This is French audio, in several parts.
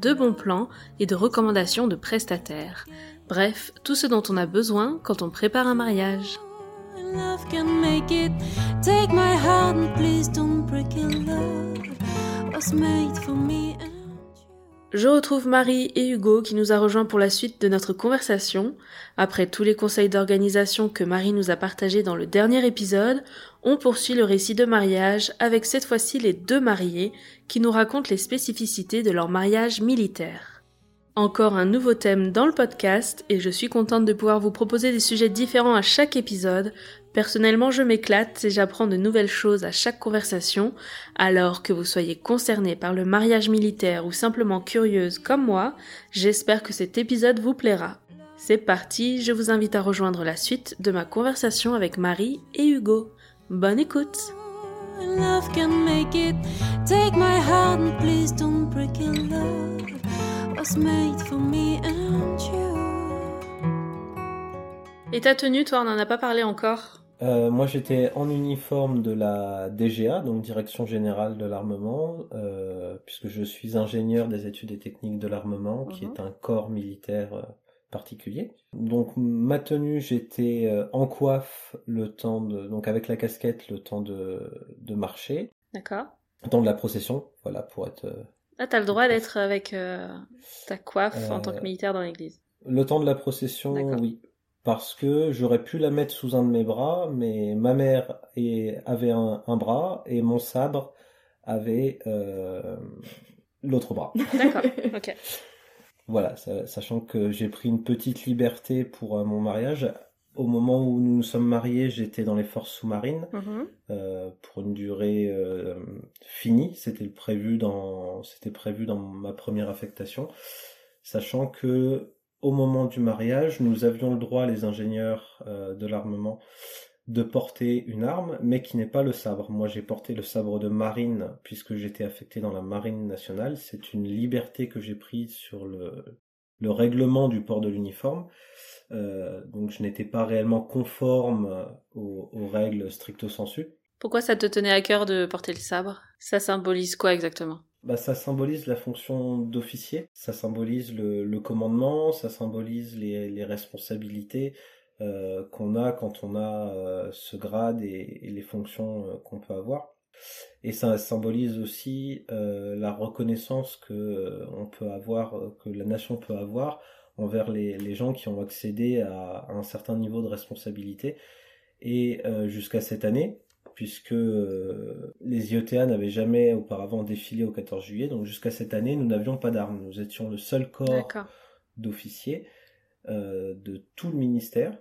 de bons plans et de recommandations de prestataires. Bref, tout ce dont on a besoin quand on prépare un mariage. Je retrouve Marie et Hugo qui nous a rejoints pour la suite de notre conversation. Après tous les conseils d'organisation que Marie nous a partagés dans le dernier épisode, on poursuit le récit de mariage avec cette fois-ci les deux mariés qui nous racontent les spécificités de leur mariage militaire. Encore un nouveau thème dans le podcast et je suis contente de pouvoir vous proposer des sujets différents à chaque épisode. Personnellement, je m'éclate et j'apprends de nouvelles choses à chaque conversation. Alors que vous soyez concerné par le mariage militaire ou simplement curieuse comme moi, j'espère que cet épisode vous plaira. C'est parti, je vous invite à rejoindre la suite de ma conversation avec Marie et Hugo. Bonne écoute Love can make it. Take my heart and please don't break it. Love was made for me and you? Et ta tenue, toi, on n'en a pas parlé encore Euh, moi, j'étais en uniforme de la DGA, donc Direction Générale de l'Armement, euh, puisque je suis ingénieur des études et techniques de l'armement, qui Mhm. est un corps militaire euh, particulier. Donc, ma tenue, j'étais euh, en coiffe le temps de, donc avec la casquette, le temps de, de marcher, D'accord. le temps de la procession, voilà, pour être euh, Là, t'as le droit d'être avec euh, ta coiffe en tant que militaire dans l'église. Le temps de la procession, oui. Parce que j'aurais pu la mettre sous un de mes bras, mais ma mère est- avait un, un bras et mon sabre avait euh, l'autre bras. D'accord, ok. Voilà, sa- sachant que j'ai pris une petite liberté pour euh, mon mariage. Au moment où nous nous sommes mariés, j'étais dans les forces sous-marines Mhm. euh, pour une durée euh, finie. C'était prévu dans, c'était prévu dans ma première affectation, sachant que au moment du mariage, nous avions le droit, les ingénieurs de l'armement, de porter une arme, mais qui n'est pas le sabre. Moi, j'ai porté le sabre de marine puisque j'étais affecté dans la marine nationale. C'est une liberté que j'ai prise sur le, le règlement du port de l'uniforme. Euh, donc, je n'étais pas réellement conforme aux, aux règles stricto sensu. Pourquoi ça te tenait à cœur de porter le sabre? Ça symbolise quoi exactement? Bah, ça symbolise la fonction d'officier, ça symbolise le, le commandement, ça symbolise les, les responsabilités euh, qu'on a quand on a euh, ce grade et, et les fonctions euh, qu'on peut avoir. Et ça symbolise aussi la reconnaissance que on peut avoir, que la nation peut avoir envers les, les gens qui ont accédé à, à un certain niveau de responsabilité. Et jusqu'à cette année, puisque les IETA n'avaient jamais auparavant défilé au 14 juillet, donc jusqu'à cette année, nous n'avions pas d'armes. Nous étions le seul corps d'officiers de tout le ministère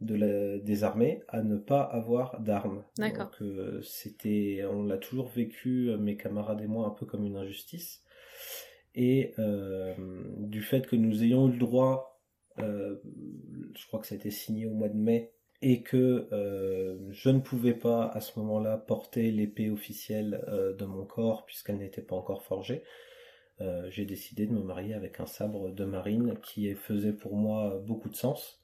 de la- des armées à ne pas avoir d'armes. D'accord. Donc euh, c'était, on l'a toujours vécu, euh, mes camarades et moi, un peu comme une injustice. Et euh, du fait que nous ayons eu le droit, euh, je crois que ça a été signé au mois de mai, et que je ne pouvais pas à ce moment-là porter l'épée officielle de mon corps puisqu'elle n'était pas encore forgée, j'ai décidé de me marier avec un sabre de marine qui faisait pour moi beaucoup de sens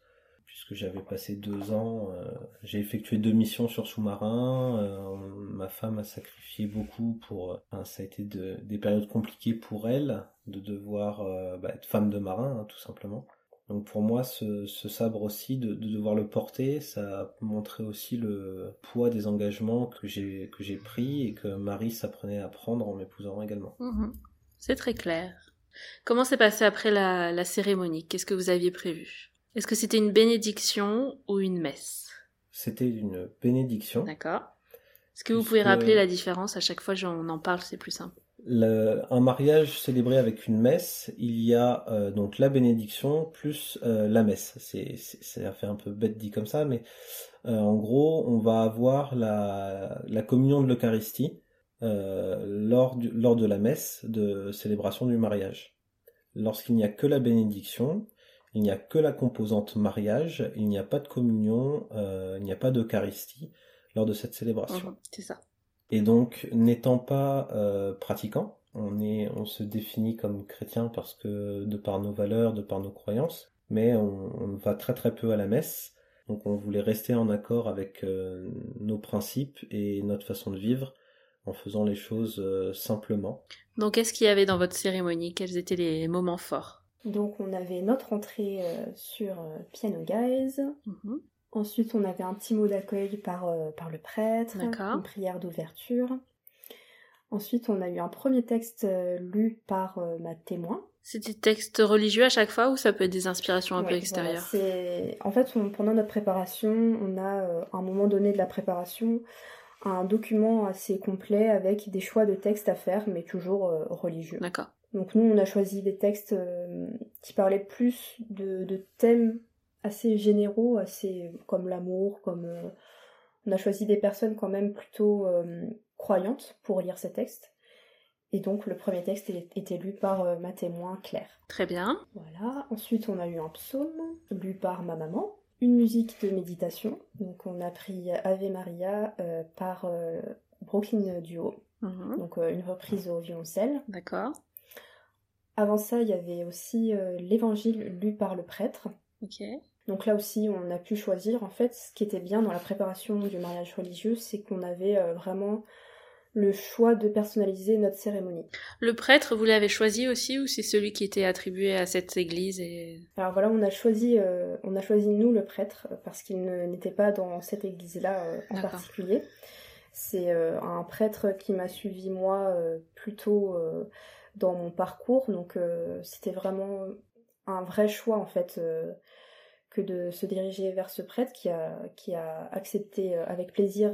puisque j'avais passé deux ans, euh, j'ai effectué deux missions sur sous-marin, euh, ma femme a sacrifié beaucoup pour, enfin, ça a été de- des périodes compliquées pour elle de devoir euh, bah, être femme de marin hein, tout simplement. Donc pour moi, ce, sabre aussi, de, de devoir le porter, ça a montré aussi le poids des engagements que j'ai que j'ai pris et que Marie s'apprenait à prendre en m'épousant également. Mhm. C'est très clair. Comment s'est passé après la, la cérémonie? Qu'est-ce que vous aviez prévu? Est-ce que c'était une bénédiction ou une messe? C'était une bénédiction. D'accord. Est-ce que vous pouvez rappeler la différence? À chaque fois, on en parle, c'est plus simple. Le- un mariage célébré avec une messe, il y a euh, donc la bénédiction plus euh, la messe. C'est, c'est, ça fait un peu bête dit comme ça, mais euh, en gros, on va avoir la, la communion de l'Eucharistie lors, lors de la messe de célébration du mariage. Lorsqu'il n'y a que la bénédiction, il n'y a que la composante mariage, il n'y a pas de communion, euh, il n'y a pas d'Eucharistie lors de cette célébration. C'est ça. Et donc, n'étant pas euh, pratiquant, on, est, on se définit comme chrétien parce que de par nos valeurs, de par nos croyances, mais on, on va très très peu à la messe. Donc on voulait rester en accord avec euh, nos principes et notre façon de vivre en faisant les choses euh, simplement. Donc, qu'est-ce qu'il y avait dans votre cérémonie? Quels étaient les moments forts? Donc on avait notre entrée euh, sur euh, Piano Guys. Mhm. Ensuite, on avait un petit mot d'accueil par, euh, par le prêtre, D'accord. une prière d'ouverture. Ensuite, on a eu un premier texte lu par ma témoin. C'est des textes religieux à chaque fois ou ça peut être des inspirations un peu extérieures voilà, En fait, on- pendant notre préparation, on a, euh, à un moment donné de la préparation, un document assez complet avec des choix de textes à faire, mais toujours euh, religieux. D'accord. Donc nous, on a choisi des textes euh, qui parlaient plus de, de thèmes assez généraux, assez comme l'amour, comme euh, on a choisi des personnes quand même plutôt euh, croyantes pour lire ces textes. Et donc le premier texte est- était lu par euh, ma témoin Claire. Très bien. Voilà. Ensuite, on a eu un psaume lu par ma maman, une musique de méditation. Donc on a pris Ave Maria euh, par euh, Brooklyn Duo, Mhm. donc une reprise au violoncelle. D'accord. Avant ça, il y avait aussi euh, l'évangile lu par le prêtre. Donc là aussi, on a pu choisir. En fait, ce qui était bien dans la préparation du mariage religieux, c'est qu'on avait euh, vraiment le choix de personnaliser notre cérémonie. Le prêtre, vous l'avez choisi aussi ou c'est celui qui était attribué à cette église et... Alors voilà, on a choisi, euh, on a choisi nous le prêtre parce qu'il n'était pas dans cette église-là euh, en particulier. C'est euh, un prêtre qui m'a suivi moi plutôt dans mon parcours, donc euh, c'était vraiment un vrai choix en fait euh, que de se diriger vers ce prêtre qui a qui a accepté euh, avec plaisir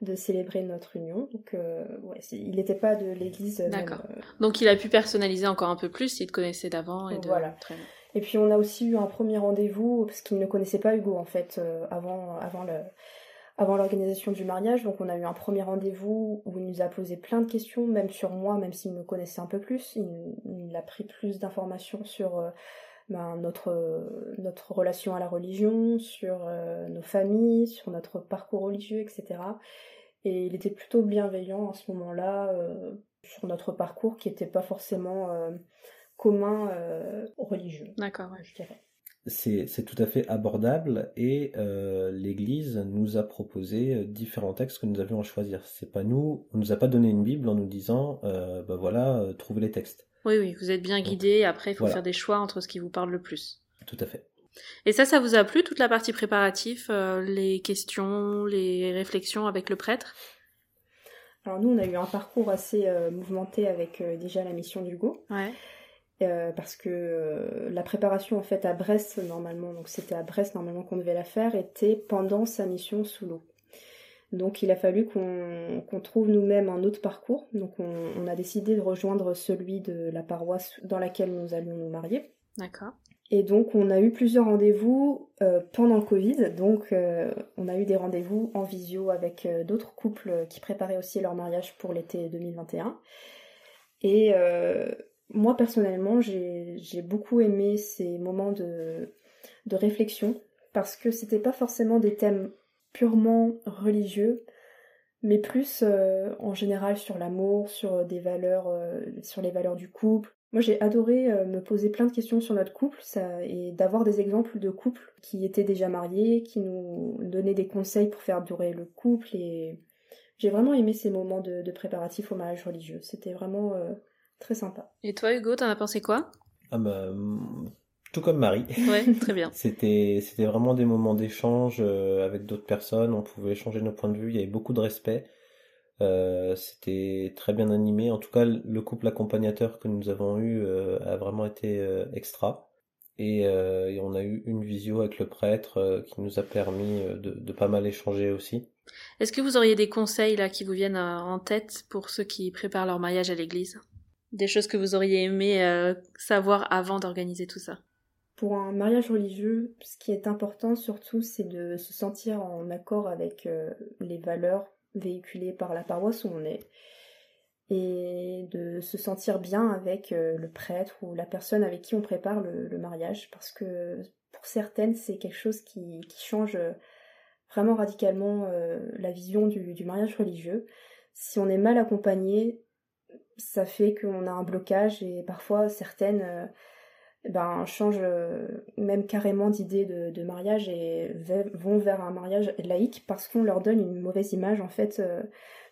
de célébrer notre union. Donc euh, ouais, il n'était pas de l'église. D'accord. Donc il a pu personnaliser encore un peu plus, il te connaissait d'avant et de... Voilà. Très bien. Et puis on a aussi eu un premier rendez-vous parce qu'il ne connaissait pas Hugo en fait euh, avant avant le avant l'organisation du mariage. Donc on a eu un premier rendez-vous où il nous a posé plein de questions, même sur moi, même s'il me connaissait un peu plus. Il, il a pris plus d'informations sur euh, ben, notre euh, notre relation à la religion, sur euh, nos familles, sur notre parcours religieux, etc. Et il était plutôt bienveillant à ce moment-là euh, sur notre parcours qui n'était pas forcément commun religieux, D'accord, ouais. je dirais. C'est tout à fait abordable et euh, l'Église nous a proposé euh, différents textes que nous avions à choisir. C'est pas nous, on nous a pas donné une Bible en nous disant, euh, bah voilà, euh, trouvez les textes. Oui, oui, vous êtes bien guidé, après il faut Voilà. faire des choix entre ce qui vous parle le plus. Tout à fait. Et ça, ça vous a plu, toute la partie préparative, euh, les questions, les réflexions avec le prêtre? Alors nous, on a eu un parcours assez euh, mouvementé avec euh, déjà la mission d'Hugo, Ouais. Euh, parce que euh, la préparation en fait à Brest normalement, donc c'était à Brest normalement qu'on devait la faire, était pendant sa mission sous l'eau. Donc il a fallu qu'on trouve nous-mêmes un autre parcours. Donc on, on a décidé de rejoindre celui de la paroisse dans laquelle nous allions nous marier. D'accord. Et donc on a eu plusieurs rendez-vous euh, pendant le Covid, donc on a eu des rendez-vous en visio avec d'autres couples qui préparaient aussi leur mariage pour l'été 2021. Et moi personnellement j'ai beaucoup aimé ces moments de, de réflexion parce que c'était pas forcément des thèmes purement religieux, mais plus euh, en général sur l'amour, sur des valeurs, euh, sur les valeurs du couple. Moi, j'ai adoré euh, me poser plein de questions sur notre couple ça, et d'avoir des exemples de couples qui étaient déjà mariés, qui nous donnaient des conseils pour faire durer le couple. Et j'ai vraiment aimé ces moments de, de préparatifs au mariage religieux. C'était vraiment euh, très sympa. Et toi, Hugo, t'en as pensé quoi? Ah bah, tout comme Marie. Ouais, très bien. C'était c'était vraiment des moments d'échange euh, avec d'autres personnes. On pouvait échanger nos points de vue. Il y avait beaucoup de respect. Euh, c'était très bien animé. En tout cas, le couple accompagnateur que nous avons eu euh, a vraiment été euh, extra. Et, euh, et on a eu une visio avec le prêtre euh, qui nous a permis de, de pas mal échanger aussi. Est-ce que vous auriez des conseils là qui vous viennent en tête pour ceux qui préparent leur mariage à l'église? Des choses que vous auriez aimé euh, savoir avant d'organiser tout ça? Pour un mariage religieux, ce qui est important surtout, c'est de se sentir en accord avec euh, les valeurs véhiculées par la paroisse où on est. et de se sentir bien avec euh, le prêtre ou la personne avec qui on prépare le, mariage parce que pour certaines c'est quelque chose qui, change vraiment radicalement la vision du, mariage religieux. Si on est mal accompagné, ça fait qu'on a un blocage et parfois certaines ben, changent même carrément d'idée de, de, mariage et vont vers un mariage laïque parce qu'on leur donne une mauvaise image en fait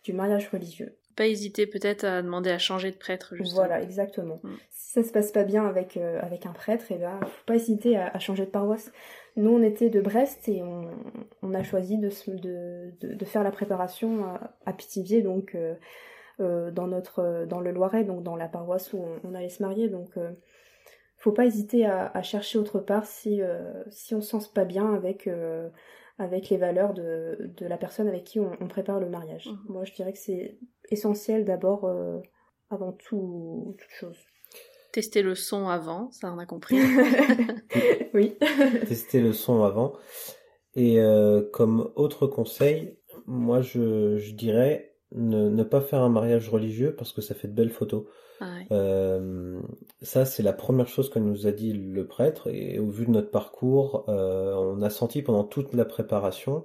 du mariage religieux pas hésiter peut-être à demander à changer de prêtre. Justement. Voilà, exactement. Mm. Si ça se passe pas bien avec, euh, avec un prêtre, et eh ben, faut pas hésiter à, changer de paroisse. Nous, on était de Brest et on, on a choisi de, de, de, faire la préparation à, Pithiviers, donc euh, euh, dans, notre, dans le Loiret, donc dans la paroisse où on, allait se marier. Donc, faut pas hésiter à, à, chercher autre part si, si on se sent pas bien avec avec les valeurs de, de, la personne avec qui on, prépare le mariage. Mhm. Moi, je dirais que c'est essentiel d'abord, euh, avant tout, toute chose. Tester le son avant, ça on a compris. oui. Tester le son avant. Et euh, comme autre conseil, moi je, je dirais ne, ne, pas faire un mariage religieux parce que ça fait de belles photos. Ah euh, ça, c'est la première chose que nous a dit le prêtre, et au vu de notre parcours, euh, on a senti pendant toute la préparation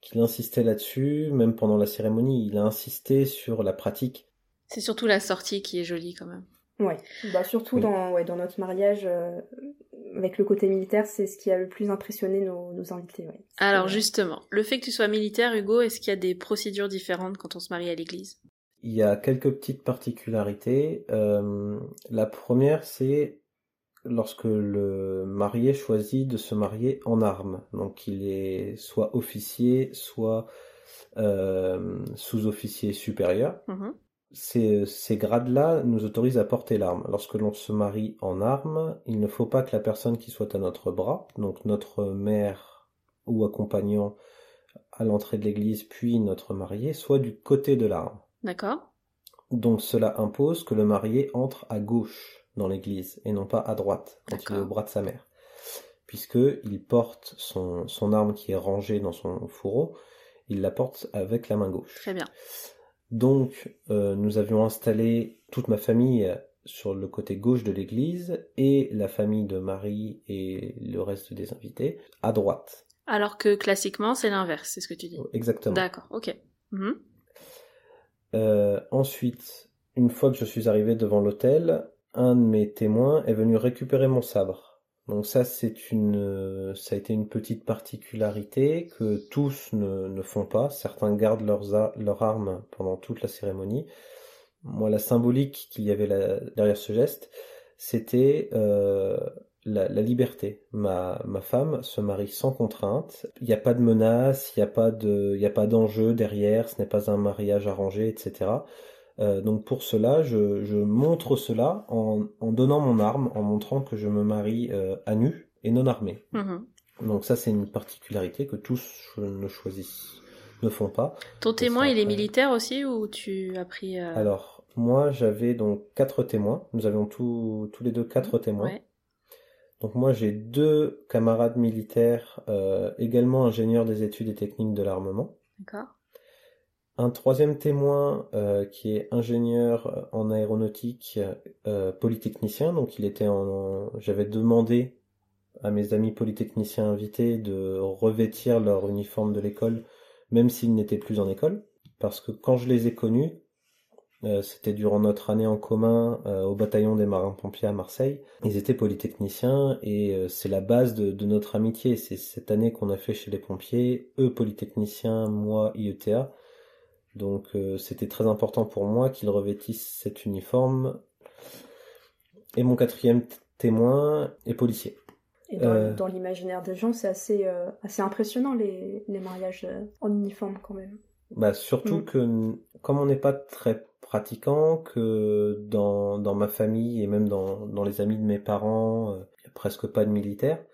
qu'il insistait là-dessus, même pendant la cérémonie, il a insisté sur la pratique. C'est surtout la sortie qui est jolie quand même. Ouais, bah surtout dans, ouais, dans notre mariage, euh, avec le côté militaire, c'est ce qui a le plus impressionné nos, nos invités. Ouais. Alors justement, le fait que tu sois militaire, Hugo, est-ce qu'il y a des procédures différentes quand on se marie à l'église? Il y a quelques petites particularités. Euh, la première, c'est lorsque le marié choisit de se marier en armes. Donc il est soit officier, soit euh, sous-officier supérieur. Mhm. Ces, grades-là nous autorisent à porter l'arme. Lorsque l'on se marie en armes, il ne faut pas que la personne qui soit à notre bras, donc notre mère ou accompagnant à l'entrée de l'église, puis notre marié, soit du côté de l'arme. D'accord. Donc cela impose que le marié entre à gauche dans l'église et non pas à droite quand il est au bras de sa mère. Puisqu'il porte son, son arme qui est rangée dans son fourreau, il la porte avec la main gauche. Très bien. Donc euh, nous avions installé toute ma famille sur le côté gauche de l'église et la famille de Marie et le reste des invités à droite. Alors que classiquement c'est l'inverse, c'est ce que tu dis. Exactement. D'accord, ok. Mhm. Euh, ensuite, une fois que je suis arrivé devant l'hôtel, un de mes témoins est venu récupérer mon sabre. Donc ça, c'est une, ça a été une petite particularité que tous ne, ne font pas. Certains gardent leurs, armes pendant toute la cérémonie. Moi, la symbolique qu'il y avait derrière ce geste, c'était euh, la, liberté. Ma, ma femme se marie sans contrainte. Il n'y a pas de menace, il n'y a pas de, il a pas d'enjeu derrière. Ce n'est pas un mariage arrangé, etc. Euh, donc pour cela, je, je montre cela en, en, donnant mon arme, en montrant que je me marie euh, à nu et non armé. Mhm. Donc ça, c'est une particularité que tous ne choisissent, ne font pas. Ton témoin, il est militaire aussi ou tu as pris euh, Alors moi, j'avais donc quatre témoins. Nous avions tous tous les deux quatre témoins. Ouais. Donc moi j'ai deux camarades militaires, euh, également ingénieurs des études et techniques de l'armement. D'accord. Un troisième témoin euh, qui est ingénieur euh, en aéronautique, polytechnicien. Donc il était en, j'avais demandé à mes amis polytechniciens invités de revêtir leur uniforme de l'école, même s'ils n'étaient plus en école, parce que quand je les ai connus, euh, c'était durant notre année en commun euh, au bataillon des marins-pompiers à Marseille. Ils étaient polytechniciens et euh, c'est la base de, notre amitié. C'est cette année qu'on a fait chez les pompiers, eux polytechniciens, moi IETA. Donc c'était très important pour moi qu'ils revêtissent cet uniforme. Et mon quatrième témoin est policier. Et dans, l'imaginaire des gens, c'est assez, assez impressionnant les, les mariages en uniforme quand même. Bah surtout mm. que comme on n'est pas très pratiquant, que dans, dans ma famille et même dans, dans les amis de mes parents, euh, il n'y a presque pas de militaires.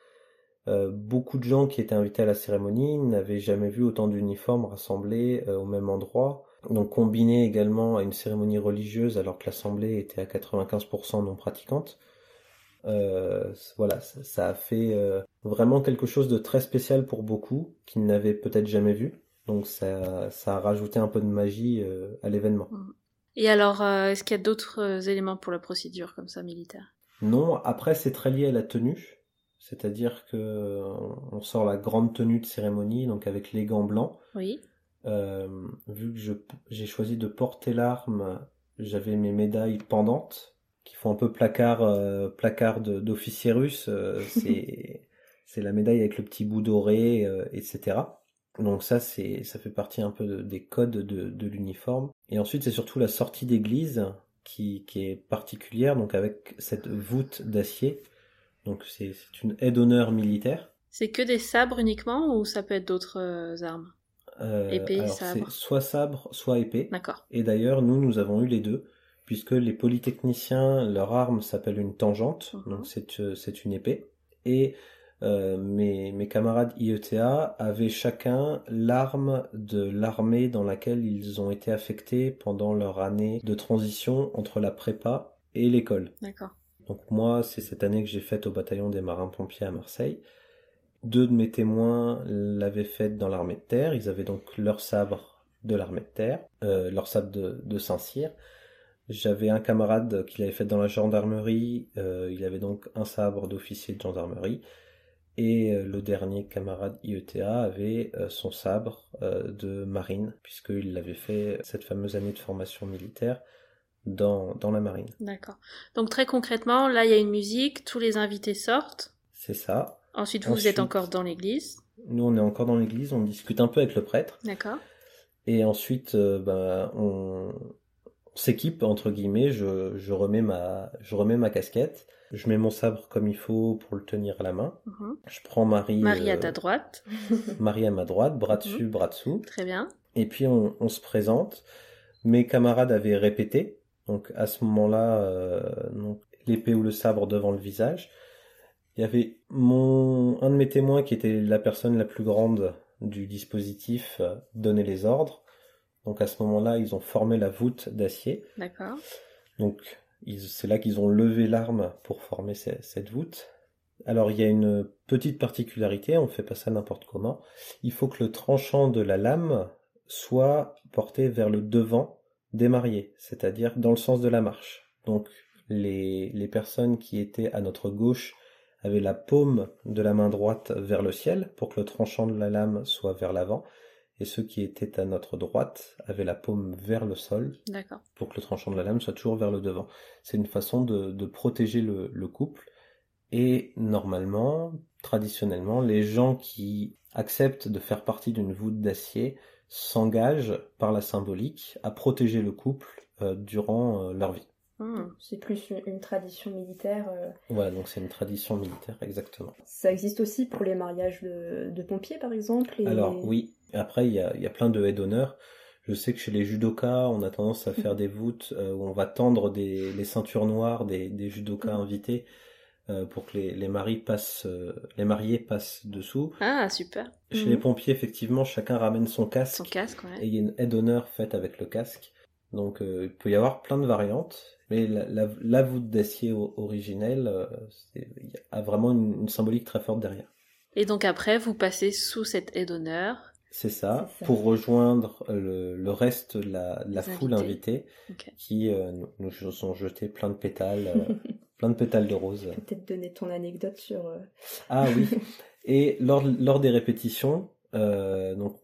Euh, beaucoup de gens qui étaient invités à la cérémonie n'avaient jamais vu autant d'uniformes rassemblés euh, au même endroit. Donc combiné également à une cérémonie religieuse alors que l'assemblée était à 95% non pratiquante. voilà, ça, ça, a fait vraiment quelque chose de très spécial pour beaucoup qui n'avaient peut-être jamais vu. Donc ça, ça a rajouté un peu de magie à l'événement. Mm. Et alors, euh, est-ce qu'il y a d'autres euh, éléments pour la procédure comme ça militaire? Non, après c'est très lié à la tenue, c'est-à-dire que on sort la grande tenue de cérémonie, donc avec les gants blancs. Oui. Euh, vu que j'ai choisi de porter l'arme, j'avais mes médailles pendantes qui font un peu placard euh, placard d'officier russe. euh, c'est c'est la médaille avec le petit bout doré, euh, etc. Donc ça c'est ça fait partie un peu de- des codes de, de l'uniforme. Et ensuite c'est surtout la sortie d'église qui qui est particulière, donc avec cette voûte d'acier. Donc c'est une aide d'honneur militaire. C'est que des sabres uniquement ou ça peut être d'autres euh, armes? Euh, Épée, alors sabre. soit sabre, soit épée. D'accord. Et d'ailleurs, nous, nous avons eu les deux, puisque les polytechniciens, leur arme s'appelle une tangente, Mhm. donc c'est euh, c'est une épée. Et euh, mes, mes camarades IETA avaient chacun l'arme de l'armée dans laquelle ils ont été affectés pendant leur année de transition entre la prépa et l'école. D'accord. Donc moi, c'est cette année que j'ai faite au bataillon des marins-pompiers à Marseille. Deux de mes témoins l'avaient faite dans l'armée de terre. Ils avaient donc leur sabre de l'armée de terre, euh, leur sabre de, Saint-Cyr. J'avais un camarade qui l'avait fait dans la gendarmerie. euh, il avait donc un sabre d'officier de gendarmerie. Et euh, le dernier camarade IETA avait son sabre de marine, puisqu'il l'avait fait cette fameuse année de formation militaire dans, dans la marine. D'accord. Donc très concrètement, là il y a une musique, tous les invités sortent. C'est ça. Ensuite, vous, vous êtes encore dans l'église. Nous, on est encore dans l'église, on discute un peu avec le prêtre, D'accord. et ensuite, euh, bah, on, on s'équipe entre guillemets. Je, je remets ma, je remets ma casquette, je mets mon sabre comme il faut pour le tenir à la main. Mhm. Je prends Marie, Marie à euh, ta droite. Marie à ma droite, bras Mhm. dessus, bras dessous, Très bien. et puis on, on se présente. Mes camarades avaient répété, donc à ce moment-là, euh, l'épée ou le sabre devant le visage. Il y avait mon un de mes témoins qui était la personne la plus grande du dispositif euh, donnait les ordres. Donc à ce moment-là, ils ont formé la voûte d'acier. D'accord. Donc c'est là qu'ils ont levé l'arme pour former ce- cette voûte. Alors il y a une petite particularité, on fait pas ça n'importe comment. Il faut que le tranchant de la lame soit porté vers le devant des mariés, c'est-à-dire dans le sens de la marche. Donc les, les personnes qui étaient à notre gauche avaient la paume de la main droite vers le ciel pour que le tranchant de la lame soit vers l'avant, et ceux qui étaient à notre droite avaient la paume vers le sol pour que le tranchant de la lame soit toujours vers le devant. C'est une façon de, de protéger le, le couple. Et normalement, traditionnellement, les gens qui acceptent de faire partie d'une voûte d'acier s'engagent par la symbolique à protéger le couple euh, durant euh, leur vie. Hmm. C'est plus une, tradition militaire. euh. Voilà, donc c'est une tradition militaire, exactement. Ça existe aussi pour les mariages de, de pompiers, par exemple. et- Alors oui, après il y a, y a plein de haies d'honneur. Je sais que chez les judokas, on a tendance à faire des voûtes euh, où on va tendre des, les ceintures noires des, des judokas invités euh, pour que les, les maris passent, euh, les mariés passent dessous. Ah, super. Chez Mhm. les pompiers, effectivement, chacun ramène son casque Son casque, ouais. et il y a une aide d'honneur faite avec le casque. Donc euh, il peut y avoir plein de variantes, mais la, la, la voûte d'acier originelle euh, a vraiment une, une symbolique très forte derrière. Et donc après, vous passez sous cette aide d'honneur. C'est ça, pour rejoindre le, le reste de la, de la Les foule invitée qui euh, nous, nous ont jeté plein de pétales, euh, plein de pétales de rose. Peut-être donner ton anecdote sur. euh, Ah oui. Et lors, lors des répétitions, euh, donc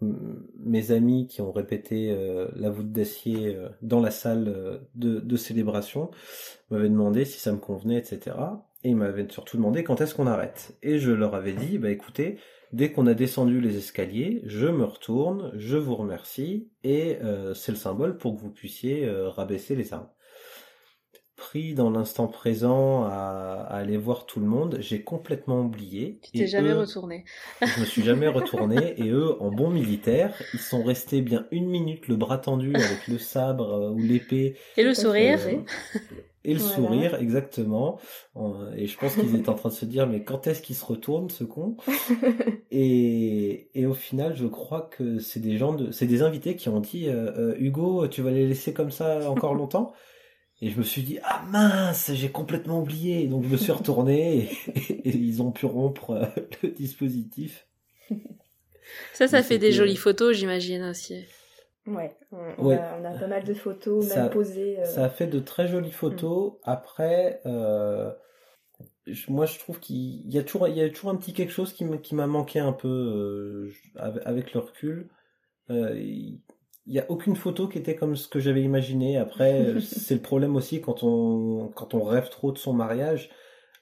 mes amis qui ont répété euh, la voûte d'acier euh, dans la salle de, de célébration m'avaient demandé si ça me convenait, etc. Et ils m'avaient surtout demandé quand est-ce qu'on arrête. Et je leur avais dit, bah écoutez, dès qu'on a descendu les escaliers, je me retourne, je vous remercie, et c'est le symbole pour que vous puissiez rabaisser les armes. Pris dans l'instant présent à, à aller voir tout le monde, j'ai complètement oublié. Tu t'es jamais eux- retourné. je me suis jamais retourné et eux, en bon militaire, ils sont restés bien une minute le bras tendu avec le sabre euh, ou l'épée Et le à sourire et le Voilà. sourire exactement. Euh, Et je pense qu'ils étaient en train de se dire mais quand est-ce qu'il se retourne ce con? Et, et au final, je crois que c'est des gens de, c'est des invités qui ont dit euh, euh, Hugo, tu vas les laisser comme ça encore longtemps? Et je me suis dit ah mince, j'ai complètement oublié. Donc je me suis retourné et, et ils ont pu rompre euh, le dispositif. Ça, ça Mais fait des jolies photos, j'imagine aussi. Ouais, on, Ouais. a, on a pas mal de photos, Ça- même posées. euh, Ça a fait de très jolies photos. Après, euh, je- moi je trouve qu'il y a toujours, il y a toujours un petit quelque chose qui m'a manqué un peu euh, avec, avec le recul. Euh, il il y a aucune photo qui était comme ce que j'avais imaginé. Après, c'est le problème aussi quand on quand on rêve trop de son mariage.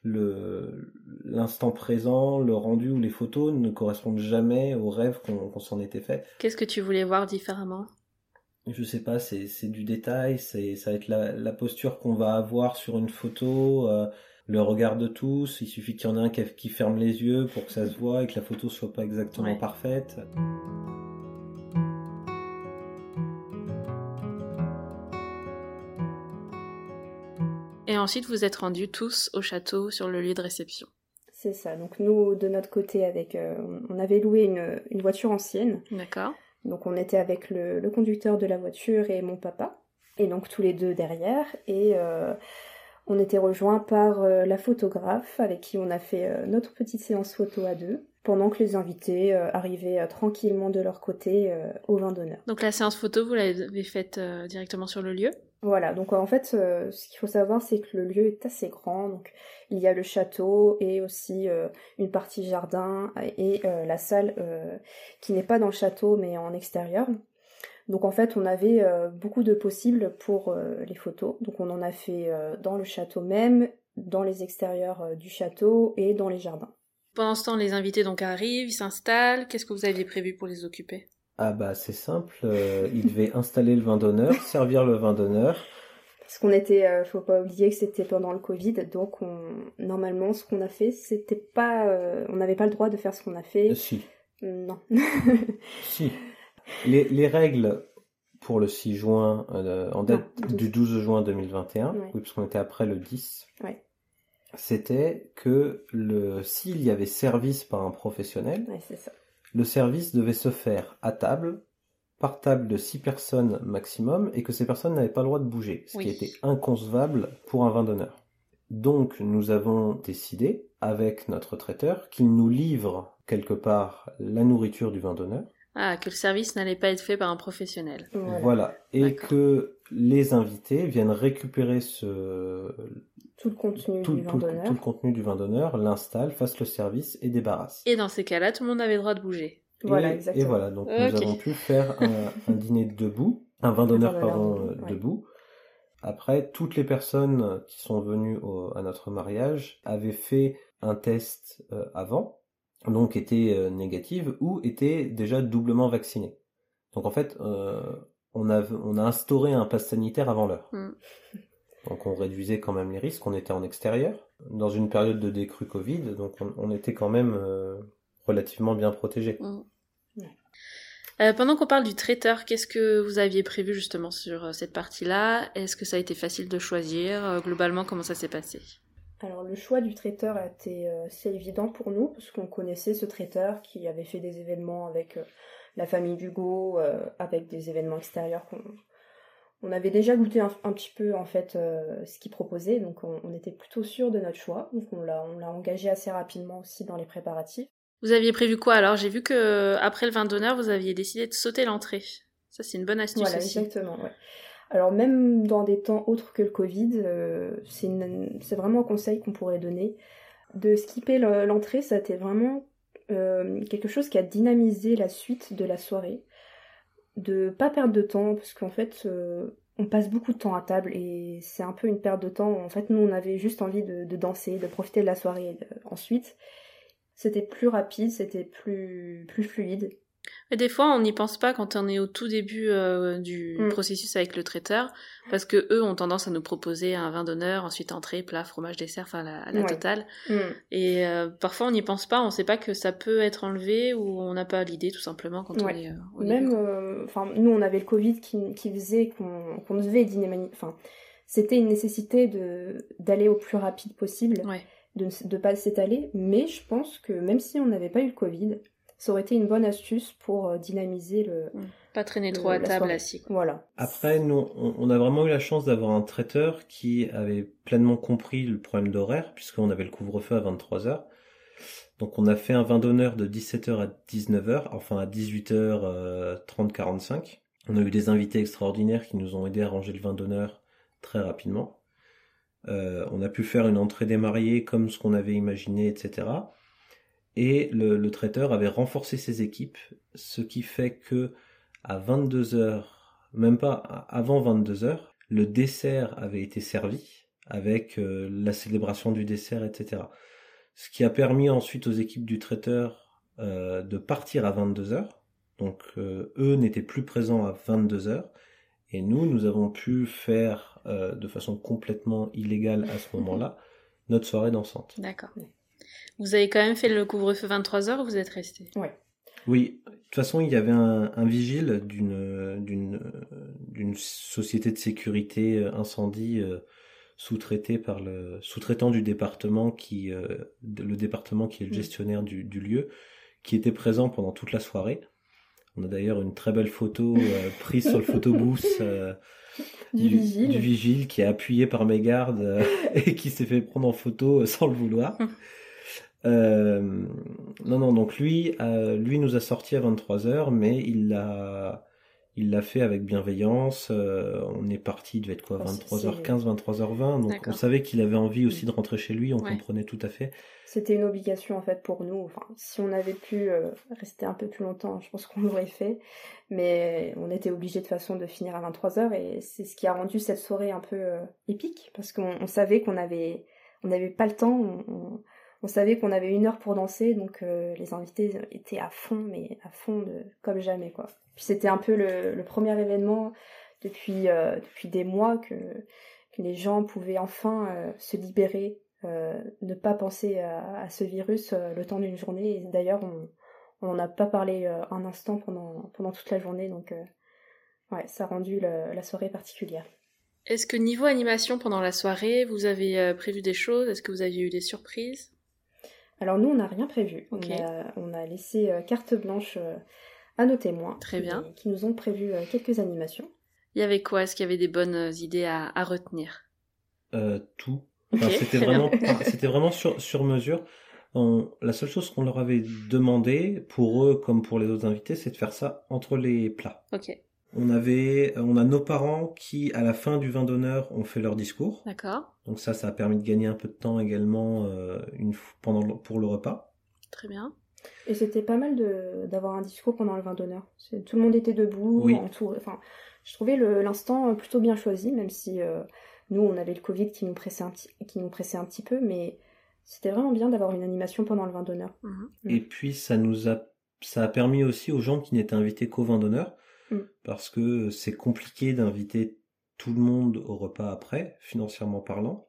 Le l'instant présent, le rendu ou les photos ne correspondent jamais au rêve qu'on qu'on s'en était fait. Qu'est-ce que tu voulais voir différemment? Je sais pas, c'est c'est du détail, c'est ça va être la, la posture qu'on va avoir sur une photo, euh, le regard de tous. Il suffit qu'il y en ait un qui, qui ferme les yeux pour que ça se voit et que la photo soit pas exactement Ouais. parfaite. Ensuite, vous êtes rendus tous au château sur le lieu de réception. C'est ça. Donc nous, de notre côté, avec, euh, on avait loué une, une voiture ancienne. D'accord Donc on était avec le, le conducteur de la voiture et mon papa. Et donc tous les deux derrière. Et euh, on était rejoints par euh, la photographe avec qui on a fait notre petite séance photo à deux. Pendant que les invités euh, arrivaient euh, tranquillement de leur côté euh, au vin d'honneur. Donc la séance photo, vous l'avez faite directement sur le lieu? Voilà, donc en fait, ce qu'il faut savoir, c'est que le lieu est assez grand. Donc, il y a le château et aussi une partie jardin et la salle qui n'est pas dans le château mais en extérieur. Donc en fait, on avait beaucoup de possibles pour les photos. Donc on en a fait dans le château même, dans les extérieurs du château et dans les jardins. Pendant ce temps, les invités donc arrivent, ils s'installent. Qu'est-ce que vous aviez prévu pour les occuper? Ah bah c'est simple, euh, il devait installer le vin d'honneur, servir le vin d'honneur. Parce qu'on était, euh, faut pas oublier que c'était pendant le Covid, donc on, normalement, ce qu'on a fait, c'était pas, euh, on n'avait pas le droit de faire ce qu'on a fait. Euh, si, Non. si. Les, les règles pour le 6 juin, euh, en date Non, 12. du 12 juin 2021, Ouais. oui, parce qu'on était après le 10, Ouais. C'était que le s'il y avait service par un professionnel, Ouais, c'est ça. le service devait se faire à table, par table de 6 personnes maximum, et que ces personnes n'avaient pas le droit de bouger, ce Oui. qui était inconcevable pour un vin d'honneur. Donc nous avons décidé, avec notre traiteur, qu'il nous livre quelque part la nourriture du vin d'honneur, Ah, que le service n'allait pas être fait par un professionnel. Voilà. voilà, et que les invités viennent récupérer ce, Tout le contenu tout, du vin le- d'honneur. tout le contenu du vin d'honneur, l'installe, fasse le service et débarrasse. Et dans ces cas-là, tout le monde avait le droit de bouger. Voilà, et, exactement. et voilà, donc nous avons pu faire un, un dîner debout, un vin d'honneur, pardon, debout, euh, ouais. debout. Après, toutes les personnes qui sont venues au- à notre mariage avaient fait un test euh, avant, donc étaient euh, négatives ou étaient déjà doublement vaccinées. Donc en fait, euh, on, a, on a instauré un pass sanitaire avant l'heure. Mm. Donc on réduisait quand même les risques, on était en extérieur, dans une période de décrue Covid, donc on, on était quand même euh, relativement bien protégés. Mm. Ouais. Euh, pendant qu'on parle du traiteur, qu'est-ce que vous aviez prévu justement sur euh, cette partie-là? Est-ce que ça a été facile de choisir? Globalement, comment ça s'est passé? Alors le choix du traiteur a été assez évident pour nous parce qu'on connaissait ce traiteur qui avait fait des événements avec la famille d'Hugo, euh, avec des événements extérieurs qu'on on avait déjà goûté un, un petit peu en fait euh, ce qu'il proposait, donc on, on était plutôt sûr de notre choix, donc on l'a on l'a engagé assez rapidement aussi dans les préparatifs. Vous aviez prévu quoi alors? J'ai vu que après le vin d'honneur, vous aviez décidé de sauter l'entrée. Ça, c'est une bonne astuce Voilà, aussi. exactement. Ouais. Alors même dans des temps autres que le Covid, euh, c'est une- c'est vraiment un conseil qu'on pourrait donner. De skipper le- l'entrée, ça a été vraiment euh, quelque chose qui a dynamisé la suite de la soirée. De pas perdre de temps, parce qu'en fait, euh, on passe beaucoup de temps à table et c'est un peu une perte de temps. En fait, nous, on avait juste envie de, de danser, de profiter de la soirée euh, ensuite. C'était plus rapide, c'était plus, plus fluide. Mais des fois, on n'y pense pas quand on est au tout début euh, du Mm. processus avec le traiteur, parce que eux ont tendance à nous proposer un vin d'honneur, ensuite entrée, plat, fromage, dessert, enfin la, la Ouais. totale. Mm. Et euh, parfois, on n'y pense pas, on sait pas que ça peut être enlevé ou on n'a pas l'idée tout simplement quand on est euh, au Même, enfin, nous, on avait le Covid qui, qui faisait qu'on devait dynamiser. Enfin, c'était une nécessité de d'aller au plus rapide possible, Ouais. de ne pas s'étaler. Mais je pense que même si on n'avait pas eu le Covid, ça aurait été une bonne astuce pour euh, dynamiser le. Pas traîner le- trop à table assis. Voilà. Après, nous, on, a vraiment eu la chance d'avoir un traiteur qui avait pleinement compris le problème d'horaire, puisqu'on avait le couvre-feu à 23h. Donc on a fait un vin d'honneur de 17h à 19h, enfin à 18h30-45. On a eu des invités extraordinaires qui nous ont aidé à ranger le vin d'honneur très rapidement. Euh, on a pu faire une entrée des mariés comme ce qu'on avait imaginé, etc. Et le, le, traiteur avait renforcé ses équipes, ce qui fait que à 22 heures, même pas avant 22 heures, le dessert avait été servi avec euh, la célébration du dessert, etc. Ce qui a permis ensuite aux équipes du traiteur euh, de partir à 22 heures. Donc euh, eux n'étaient plus présents à 22 heures. Et nous, nous avons pu faire de façon complètement illégale à ce moment-là notre soirée dansante. D'accord. Vous avez quand même fait le couvre-feu 23 heures ou vous êtes resté? Oui. Oui, de toute façon, il y avait un, un vigile d'une d'une d'une société de sécurité euh, incendie euh, sous-traité par le sous-traitant du département qui euh, le département qui est le Mm. gestionnaire du, du lieu qui était présent pendant toute la soirée. On a d'ailleurs une très belle photo euh, prise sur le photobooth euh, Du vigile. du vigile qui est appuyé par mes gardes euh, et qui s'est fait prendre en photo euh, sans le vouloir. Euh, non, non, donc lui, euh, lui nous a sorti à 23h, mais il l'a, il l'a fait avec bienveillance. euh, on est parti, il devait être quoi, Oh, c'est- 23h15, 23h20. Donc on savait qu'il avait envie aussi de rentrer chez lui, on Ouais. comprenait tout à fait. C'était une obligation en fait pour nous. Enfin, si on avait pu euh, rester un peu plus longtemps, je pense qu'on l'aurait fait. Mais on était obligé de façon de finir à 23h et c'est ce qui a rendu cette soirée un peu euh, épique parce qu'on on savait qu'on avait on n'avait pas le temps. On, on- on savait qu'on avait une heure pour danser, donc euh, les invités étaient à fond, mais à fond comme jamais quoi. Puis c'était un peu le, premier événement depuis euh, depuis des mois que les gens pouvaient enfin euh, se libérer ne pas penser à, ce virus le temps d'une journée. Et d'ailleurs, on n'en a pas parlé un instant pendant, pendant toute la journée, donc ouais, ça a rendu la soirée particulière. Est-ce que niveau animation pendant la soirée, vous avez prévu des choses? Est-ce que vous aviez eu des surprises? Alors nous, on n'a rien prévu. On, a, on a laissé euh, carte blanche euh, à nos témoins. Très qui- bien. Qui nous ont prévu euh, quelques animations. Il y avait quoi? Est-ce qu'il y avait des bonnes idées à, à retenir? Euh, tout. C'était vraiment, c'était vraiment sur, sur mesure. On- la seule chose qu'on leur avait demandé, pour eux comme pour les autres invités, c'est de faire ça entre les plats. Ok, On avait, on a nos parents qui, à la fin du vin d'honneur, ont fait leur discours. d'accord, Donc ça, ça a permis de gagner un peu de temps également euh, une, pendant le- pour le repas. très bien. Et c'était pas mal de- d'avoir un discours pendant le vin d'honneur. Tout le monde était debout, Oui. entouré. Enfin, je trouvais l'instant plutôt bien choisi, même si euh, nous, on avait le Covid qui nous pressait un petit, qui nous pressait un petit peu, mais c'était vraiment bien d'avoir une animation pendant le vin d'honneur. Mhm. Et puis ça nous a, ça a permis aussi aux gens qui n'étaient invités qu'au vin d'honneur, Mm. parce que c'est compliqué d'inviter tout le monde au repas après, financièrement parlant.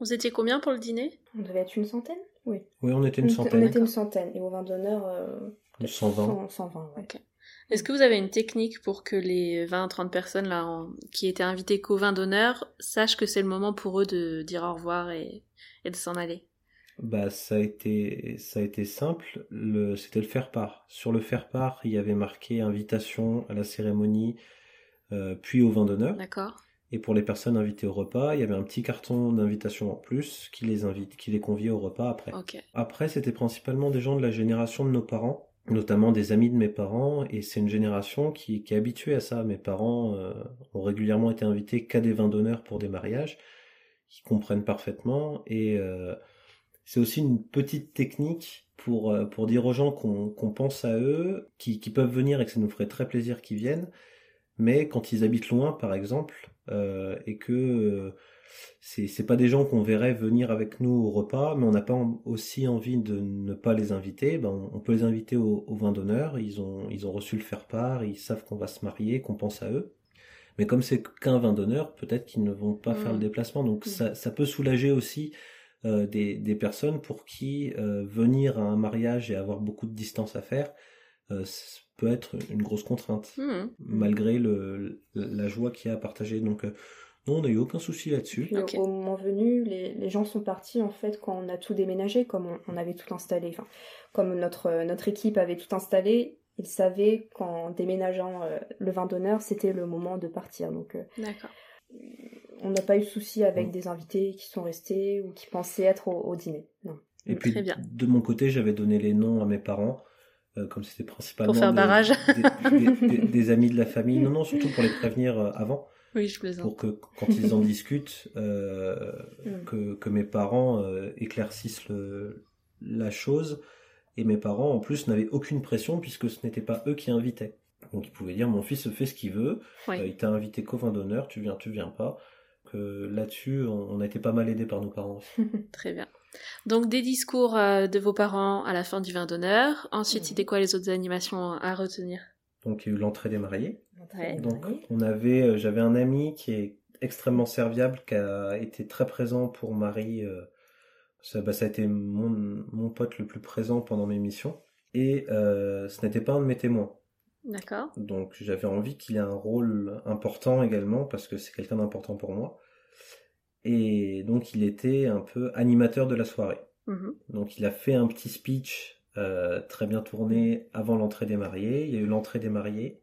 Vous étiez combien pour le dîner? On devait être une centaine? Oui. Oui, on était une centaine, On était une centaine. Et au vin d'honneur, euh, peut-être 120. 100, 120, ouais. Ok. Est-ce que vous avez une technique pour que les 20-30 personnes là en- qui étaient invitées qu'au vin d'honneur sachent que c'est le moment pour eux de dire au revoir et, et de s'en aller? Bah, ça a été, ça a été simple. Le, c'était le faire part. Sur le faire part, il y avait marqué invitation à la cérémonie, euh, puis au vin d'honneur. D'accord Et pour les personnes invitées au repas, il y avait un petit carton d'invitation en plus qui les invite, qui les conviait au repas après. Après, c'était principalement des gens de la génération de nos parents, notamment des amis de mes parents, et c'est une génération qui, qui est habituée à ça. Mes parents euh, ont régulièrement été invités qu'à des vins d'honneur pour des mariages, qui comprennent parfaitement, et euh, c'est aussi une petite technique pour, euh, pour dire aux gens qu'on pense à eux, qui, qui peuvent venir et que ça nous ferait très plaisir qu'ils viennent, mais quand ils habitent loin, par exemple, euh, et que euh, c'est pas des gens qu'on verrait venir avec nous au repas, mais on n'a pas en- aussi envie de ne pas les inviter, ben on, on peut les inviter au, au vin d'honneur, ils ont, ils ont reçu le faire-part, ils savent qu'on va se marier, qu'on pense à eux. Mais comme c'est qu'un vin d'honneur, peut-être qu'ils ne vont pas faire le déplacement, donc Mm. ça, ça peut soulager aussi euh, des, des personnes pour qui euh, venir à un mariage et avoir beaucoup de distance à faire euh, peut être une grosse contrainte Mhm. malgré le, la joie qu'il y a à partager. Donc, euh, non, on n'a eu aucun souci là-dessus. Au- moment venu, les, les gens sont partis en fait quand on a tout déménagé, comme on, on avait tout installé. Enfin, comme notre, notre équipe avait tout installé, ils savaient qu'en déménageant euh, le vin d'honneur, c'était le moment de partir. Donc euh, D'accord. On n'a pas eu de souci avec Mm. des invités qui sont restés ou qui pensaient être au, au dîner. Non. Et puis, Très bien. de mon côté, j'avais donné les noms à mes parents. euh, comme c'était principalement Pour faire des- barrage. des, des- des- des amis de la famille. Non, non, surtout pour les prévenir euh, avant, Oui, je plaisante. pour que quand ils en discutent, euh, Mm. que, que mes parents euh, éclaircissent le, la chose. Et mes parents, en plus, n'avaient aucune pression puisque ce n'était pas eux qui invitaient. Donc ils pouvaient dire mon fils fait ce qu'il veut, Oui. euh, il t'a invité qu'au vin d'honneur, tu viens, tu viens pas. Là-dessus, on, on a été pas mal aidés par nos parents. Très bien. Donc des discours euh, de vos parents à la fin du vin d'honneur. Ensuite, Mhm. c'était quoi les autres animations à retenir? Donc il y a eu l'entrée des mariés. Ouais. Donc on avait, euh, j'avais un ami qui est extrêmement serviable, qui a été très présent pour Marie. euh, ça, bah, ça a été mon, mon pote le plus présent pendant mes missions. Et euh, ce n'était pas un de mes témoins. D'accord. Donc j'avais envie qu'il ait un rôle important également parce que c'est quelqu'un d'important pour moi. Et donc il était un peu animateur de la soirée. Mhm. Donc il a fait un petit speech euh, très bien tourné avant l'entrée des mariés. Il y a eu l'entrée des mariés.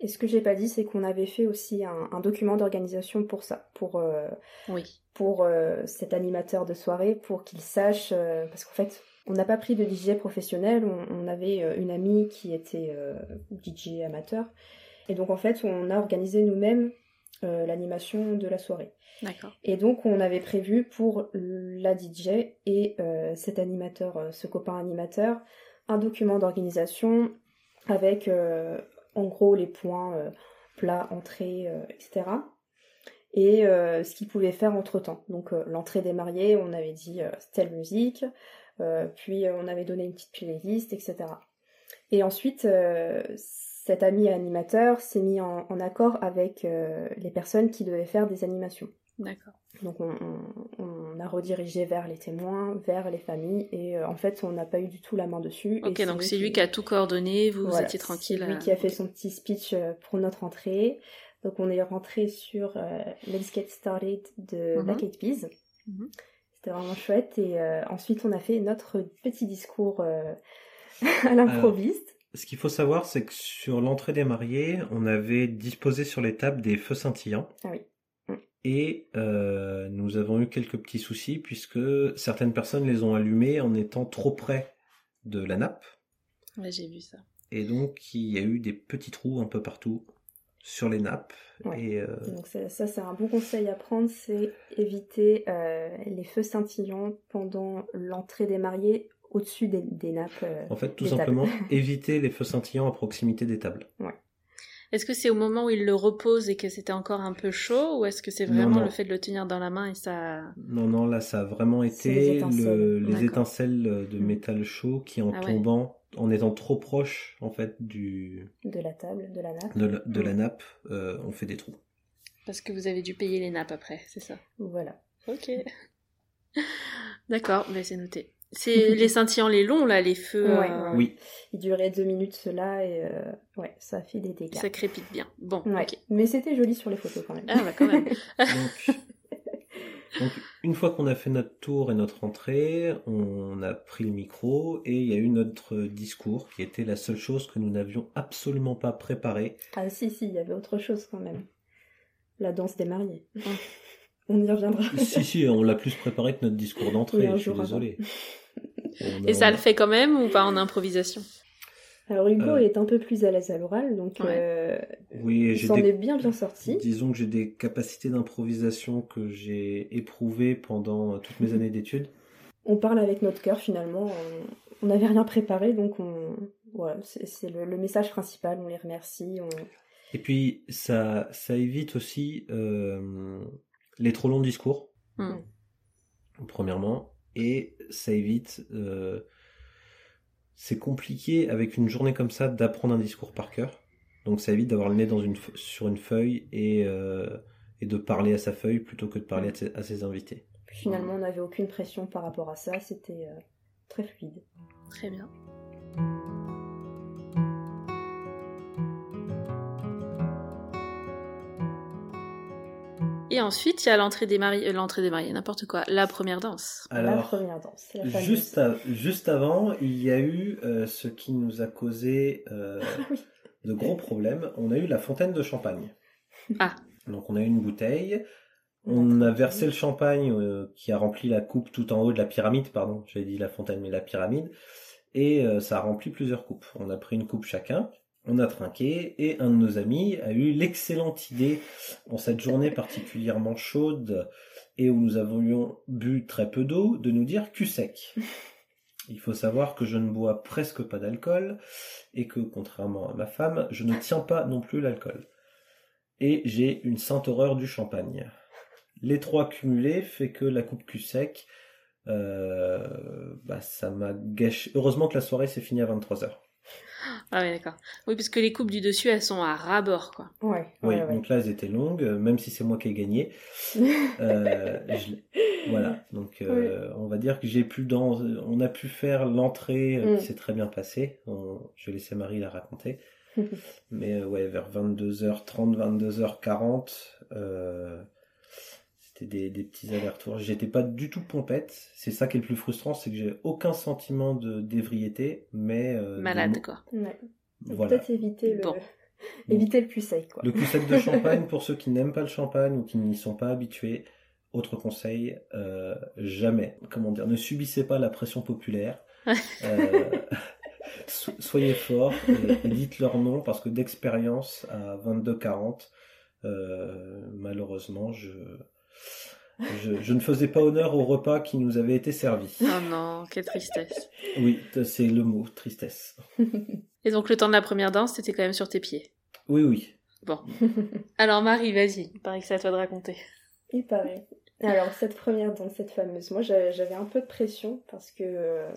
Et ce que j'ai pas dit, c'est qu'on avait fait aussi un, un document d'organisation pour ça, pour, euh, Oui. pour euh, cet animateur de soirée, pour qu'il sache, euh, parce qu'en fait, on n'a pas pris de DJ professionnel, on, on avait euh, une amie qui était euh, DJ amateur, et donc en fait, on a organisé nous-mêmes euh, l'animation de la soirée. D'accord. Et donc, on avait prévu pour la DJ et euh, cet animateur, ce copain animateur, un document d'organisation avec en gros les points plat, entrée, etc. Et euh, ce qu'il pouvait faire entre temps. Donc, euh, l'entrée des mariés, on avait dit euh, telle musique, puis euh, on avait donné une petite playlist, etc. Et ensuite, euh, cet ami animateur s'est mis en, en accord avec euh, les personnes qui devaient faire des animations. D'accord. Donc on, on- on a redirigé vers les témoins, vers les familles, et euh, en fait on n'a pas eu du tout la main dessus. et Ok, donc c'est lui qui a tout coordonné, vous, vous Voilà, étiez tranquille. C'est lui euh, qui a fait son petit speech euh, pour notre entrée. Donc on est rentré sur euh, Let's Get Started de. Black Eyed Peas. Mhm. C'était vraiment chouette. Et euh, ensuite on a fait notre petit discours euh, à l'improviste. Ce qu'il faut savoir, c'est que sur l'entrée des mariés, on avait disposé sur les tables des feux scintillants. Ah oui. Mm. Et euh, nous avons eu quelques petits soucis puisque certaines personnes les ont allumés en étant trop près de la nappe. Ouais, j'ai vu ça. Et donc, il y a eu des petits trous un peu partout sur les nappes. Ouais. Et euh, Donc ça, ça, c'est un bon conseil à prendre, c'est éviter euh, les feux scintillants pendant l'entrée des mariés au-dessus des, des nappes. euh, en fait, tout simplement, éviter les feux scintillants à proximité des tables. Est-ce que c'est au moment où il le repose et que c'était encore un peu chaud, ou est-ce que c'est vraiment non. le fait de le tenir dans la main et ça... Non, non, là, ça a vraiment été les étincelles. le- les D'accord. étincelles de Mm. métal chaud qui, en Ah ouais. En étant trop proche, en fait, du, de la table, de la nappe. de la, de la Mm. nappe, euh, on fait des trous. Parce que vous avez dû payer les nappes après, c'est ça? Voilà. Ok. D'accord, mais c'est noté. C'est les scintillants, les longs, là, les feux, Ouais, euh. Oui, Il durait deux minutes cela et euh, ouais, ça a fait des dégâts. ça crépite bien. Bon, Ouais. ok. Mais c'était joli sur les photos quand même. Ah bah quand même. donc, donc, une fois qu'on a fait notre tour et notre entrée, on a pris le micro et il y a eu notre discours qui était la seule chose que nous n'avions absolument pas préparée. Ah si, si, il y avait autre chose quand même. La danse des mariés. On y reviendra. si, si, on l'a plus préparé que notre discours d'entrée, Oui, je suis désolé. On Et ça le fait quand même ou pas en improvisation? Alors Hugo Euh. est un peu plus à l'aise à l'oral, donc Ouais. euh, Oui, il j'ai s'en des... est bien bien sorti. Disons que j'ai des capacités d'improvisation que j'ai éprouvées pendant toutes mes années d'études. On parle avec notre cœur finalement. On- n'avait rien préparé, donc on voilà, c'est c'est le, le message principal. On les remercie. On... Et puis, ça, ça évite aussi euh, les trop longs discours, Hmm. premièrement, et ça évite... euh, c'est compliqué avec une journée comme ça d'apprendre un discours par cœur. Donc ça évite d'avoir le nez dans une sur une feuille et, euh, et de parler à sa feuille plutôt que de parler à ses, à ses invités. Puis finalement, on n'avait aucune pression par rapport à ça. C'était euh, très fluide. Très bien. Et ensuite, il y a l'entrée des mariés, euh, l'entrée des mariés, n'importe quoi, la première danse. la première danse, la. Juste, à- juste avant, il y a eu euh, ce qui nous a causé euh, Oui. de gros problèmes. On a eu la fontaine de champagne. Ah. Donc on a eu une bouteille. On a versé le champagne euh, qui a rempli la coupe tout en haut de la pyramide, pardon, j'avais dit la fontaine, mais la pyramide. et euh, ça a rempli plusieurs coupes. On a pris une coupe chacun, on a trinqué et un de nos amis a eu l'excellente idée en cette journée particulièrement chaude et où nous avions bu très peu d'eau de nous dire cul sec. Il faut savoir que je ne bois presque pas d'alcool et que contrairement à ma femme, je ne tiens pas non plus l'alcool. Et j'ai une sainte horreur du champagne. Les trois cumulés fait que la coupe cul sec, euh, bah ça m'a gâché. Heureusement que la soirée s'est finie à 23h. Ah oui, d'accord. Oui, parce que les coupes du dessus, elles sont à ras-bord, quoi. Ouais, Oui, ouais, ouais. donc là elles étaient longues, même si c'est moi qui ai gagné. Euh, je- Voilà, donc euh, on va dire que j'ai pu dans, on a pu faire l'entrée euh, Mm. qui s'est très bien passée. On- Je vais laisser Marie la raconter. Mais euh, ouais, vers 22h30, 22h40, euh, c'était des, des petits allers-retours. J'étais pas du tout pompette. C'est ça qui est le plus frustrant, c'est que j'ai aucun sentiment de d'ébriété, mais euh, Malade, de- quoi. Ouais. Voilà. Peut-être éviter le, Bon. éviter le cul sec, quoi. Le cul sec de champagne, pour ceux qui n'aiment pas le champagne ou qui n'y sont pas habitués, autre conseil, euh, jamais, comment dire, ne subissez pas la pression populaire. Euh, so- soyez forts et, et dites leur nom parce que d'expérience à 22-40, euh, malheureusement, je, je, je ne faisais pas honneur au repas qui nous avait été servi. Oh non, quelle tristesse. Oui, c'est le mot, tristesse. Et donc, le temps de la première danse, t'étais quand même sur tes pieds. Oui, oui. Bon. Alors, Marie, vas-y. Il paraît que c'est à toi de raconter. Il paraît. Alors, cette première danse, cette fameuse, moi j'a- j'avais un peu de pression parce que euh,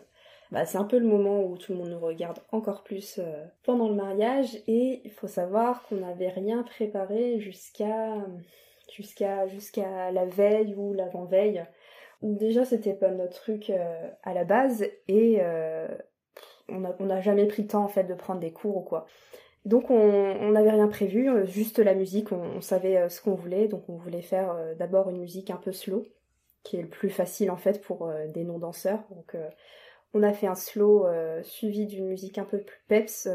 bah, c'est un peu le moment où tout le monde nous regarde encore plus euh, pendant le mariage et il faut savoir qu'on n'avait rien préparé jusqu'à jusqu'à la veille ou l'avant-veille. Déjà, c'était pas notre truc euh, à la base et euh, on n'a on jamais pris le temps en fait de prendre des cours ou quoi. Donc on n'avait rien prévu, euh, juste la musique, on, savait ce qu'on voulait, donc on voulait faire d'abord une musique un peu slow, qui est le plus facile en fait pour des non-danseurs. Donc on a fait un slow suivi d'une musique un peu plus peps.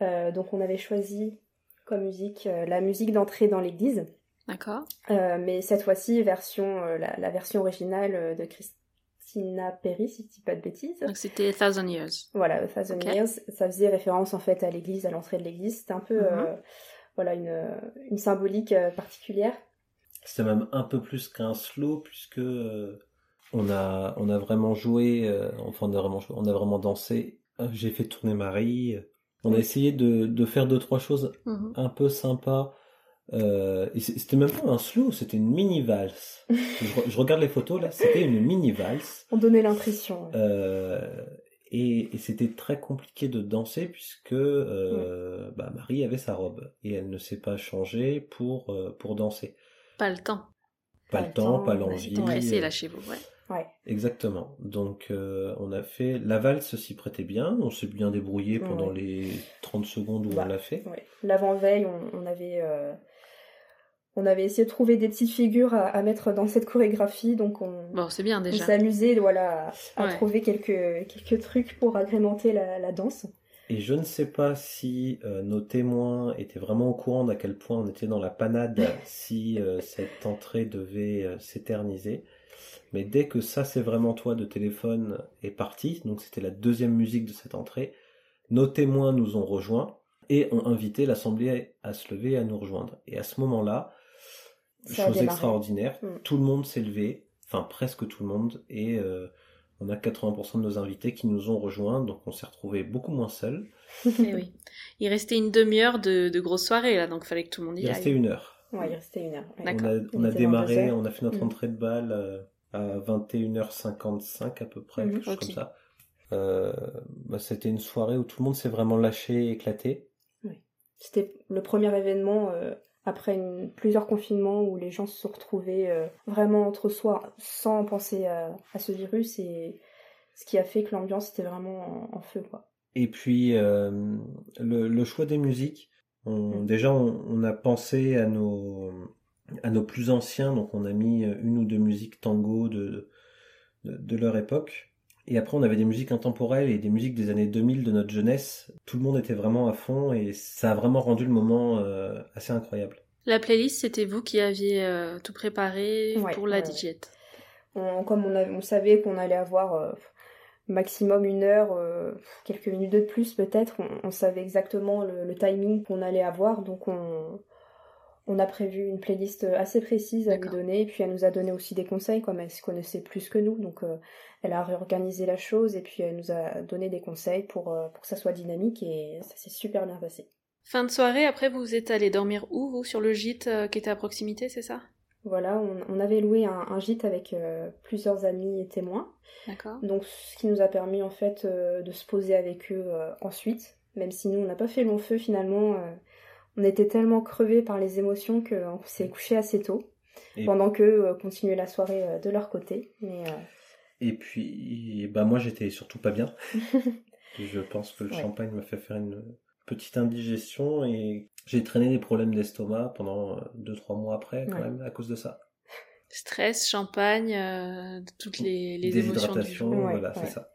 donc on avait choisi comme musique euh, la musique d'entrée dans l'église, D'accord euh, mais cette fois-ci version euh, la, la version originale de Christina Perry, si je dis pas de bêtises. Donc, c'était Thousand Years. Voilà, A Thousand. Years, ça faisait référence en fait à l'église, à l'entrée de l'église. C'était un peu, Mhm. euh, voilà, une, une symbolique particulière. C'était même un peu plus qu'un slow puisque on a on a vraiment joué, euh, enfin on a vraiment joué, on a vraiment dansé. J'ai fait tourner Marie. On a essayé de, de faire deux trois choses Mhm. un peu sympas. Euh, c'était même pas un slow, c'était une mini valse. je, re- je regarde les photos là, c'était une mini valse. On donnait l'impression. Euh, et et c'était très compliqué de danser puisque euh, bah, Marie avait sa robe et elle ne s'est pas changée pour euh, pour danser. Pas le temps. Pas, le temps, pas l'envie. J'étais pressée, euh, là, chez vous, ouais. Ouais. Exactement. Donc euh, on a fait la valse s'y prêtait bien, on s'est bien débrouillé pendant Ouais. les 30 secondes où Bah, on l'a fait. Ouais. L'avant-veille, on, on avait, euh, on avait essayé de trouver des petites figures à, à mettre dans cette chorégraphie, donc on, Bon, c'est bien on déjà. s'amusait, voilà, à, trouver quelques, quelques trucs pour agrémenter la, la danse. Et je ne sais pas si euh, nos témoins étaient vraiment au courant d'à quel point on était dans la panade si euh, cette entrée devait euh, s'éterniser. Mais dès que ça c'est vraiment toi de téléphone est parti, donc c'était la deuxième musique de cette entrée, nos témoins nous ont rejoints et ont invité l'assemblée à se lever et à nous rejoindre. Et à ce moment-là, chose extraordinaire, Mm. tout le monde s'est levé, enfin presque tout le monde, et euh, on a 80% de nos invités qui nous ont rejoints, donc on s'est retrouvés beaucoup moins seuls. Eh oui. Il restait une demi-heure de, de grosse soirée, là, donc fallait que tout le monde y Il aille. restait une heure. Ouais, il restait une heure. ouais. On a, on Il démarré, on a fait notre Mm. entrée de balle euh, à 21h55 à peu près, Mhm. quelque chose comme ça. Euh, bah, C'était une soirée où tout le monde s'est vraiment lâché, éclaté. C'était le premier événement euh, après une- plusieurs confinements où les gens se sont retrouvés euh, vraiment entre soi sans penser à, à ce virus et ce qui a fait que l'ambiance était vraiment en, en feu. Quoi. Et puis le, le choix des musiques, on, Mm. déjà on, on a pensé à nos à nos plus anciens, donc on a mis une ou deux musiques tango de, de, de leur époque. Et après on avait des musiques intemporelles et des musiques des années 2000 de notre jeunesse. Tout le monde était vraiment à fond et ça a vraiment rendu le moment euh, assez incroyable. La playlist, c'était vous qui aviez euh, tout préparé Ouais, pour la ouais. On- comme on, avait- on savait qu'on allait avoir euh, maximum une heure, euh, quelques minutes de plus peut-être. On, savait exactement le, timing qu'on allait avoir, donc on, on a prévu une playlist assez précise à lui donner, et puis elle nous a donné aussi des conseils, comme elle se connaissait plus que nous, donc euh, elle a réorganisé la chose, et puis elle nous a donné des conseils pour, euh, pour que ça soit dynamique, et ça s'est super bien passé. Fin de soirée, après vous êtes allé dormir où, vous, sur le gîte qui était à proximité, c'est ça? Voilà, on, avait loué un, gîte avec euh, plusieurs amis et témoins. D'accord. Donc, ce qui nous a permis en fait euh, de se poser avec eux euh, ensuite, même si nous on n'a pas fait long feu finalement. On était tellement crevés par les émotions qu'on s'est couché assez tôt, pendant qu'eux continuaient la soirée de leur côté. Mais, Et puis, bah moi j'étais surtout pas bien. je pense que le champagne m'a fait faire une petite indigestion et j'ai traîné des problèmes d'estomac pendant 2-3 euh, mois après quand même à cause de ça. Stress, champagne, euh, toutes les, les émotions du voilà, c'est ça.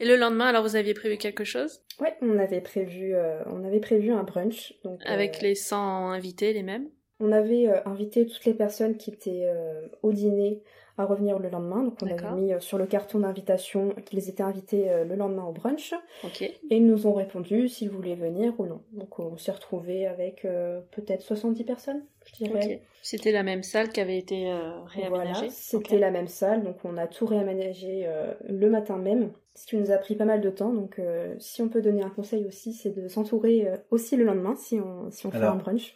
Et le lendemain, alors vous aviez prévu quelque chose? Ouais, on avait prévu, euh, on avait prévu un brunch. Donc, Avec les 100 invités, les mêmes? On avait invité toutes les personnes qui étaient au dîner à revenir le lendemain. Donc on avait mis euh, sur le carton d'invitation qu'ils étaient invités euh, le lendemain au brunch. Et ils nous ont répondu s'ils voulaient venir ou non. Donc on s'est retrouvé avec euh, peut-être 70 personnes, je dirais. C'était la même salle qui avait été réaménagée? Voilà, c'était la même salle, donc on a tout réaménagé le matin même, ce qui nous a pris pas mal de temps. Donc si on peut donner un conseil aussi, c'est de s'entourer aussi le lendemain si on, si on fait un brunch.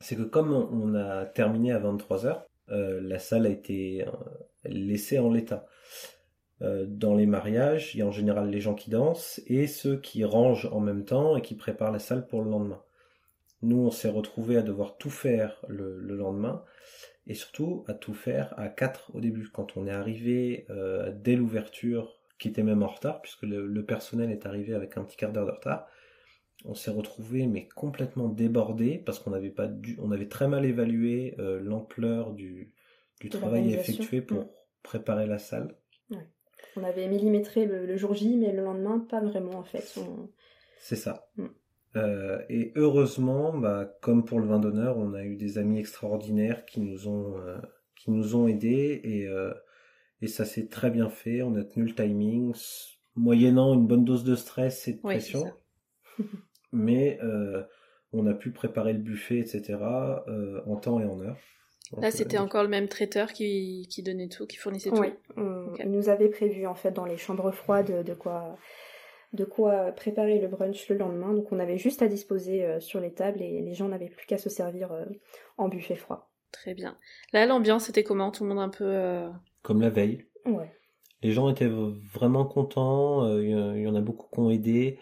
C'est que comme on a terminé à 23h, euh, la salle a été euh, laissée en l'état. Euh, dans les mariages, il y a en général les gens qui dansent et ceux qui rangent en même temps et qui préparent la salle pour le lendemain. Nous, on s'est retrouvés à devoir tout faire le, lendemain et surtout à tout faire à 4 au début. Quand on est arrivé dès l'ouverture, qui était même en retard, puisque le, personnel est arrivé avec un petit quart d'heure de retard, on s'est retrouvé mais complètement débordé parce qu'on avait pas on avait très mal évalué euh, l'ampleur du, du travail effectué pour mm. préparer la salle. On avait millimétré le, jour J, mais le lendemain pas vraiment en fait. C'est ça. Mm. Euh, et heureusement, bah, comme pour le vin d'honneur, on a eu des amis extraordinaires qui nous ont euh, qui nous ont aidés et et ça s'est très bien fait. On a tenu le timing, moyennant une bonne dose de stress et de pression. mais euh, on a pu préparer le buffet, etc. Euh, en temps et en heure. Là, c'était euh, encore le même traiteur qui, qui donnait tout, qui fournissait tout. Oui, il nous avait prévu en fait dans les chambres froides de quoi de quoi préparer le brunch le lendemain. Donc on avait juste à disposer sur les tables et les gens n'avaient plus qu'à se servir en buffet froid. Très bien. Là, l'ambiance était comment? Tout le monde un peu... Comme la veille. Ouais. Les gens étaient vraiment contents. Il y en a beaucoup qui ont aidé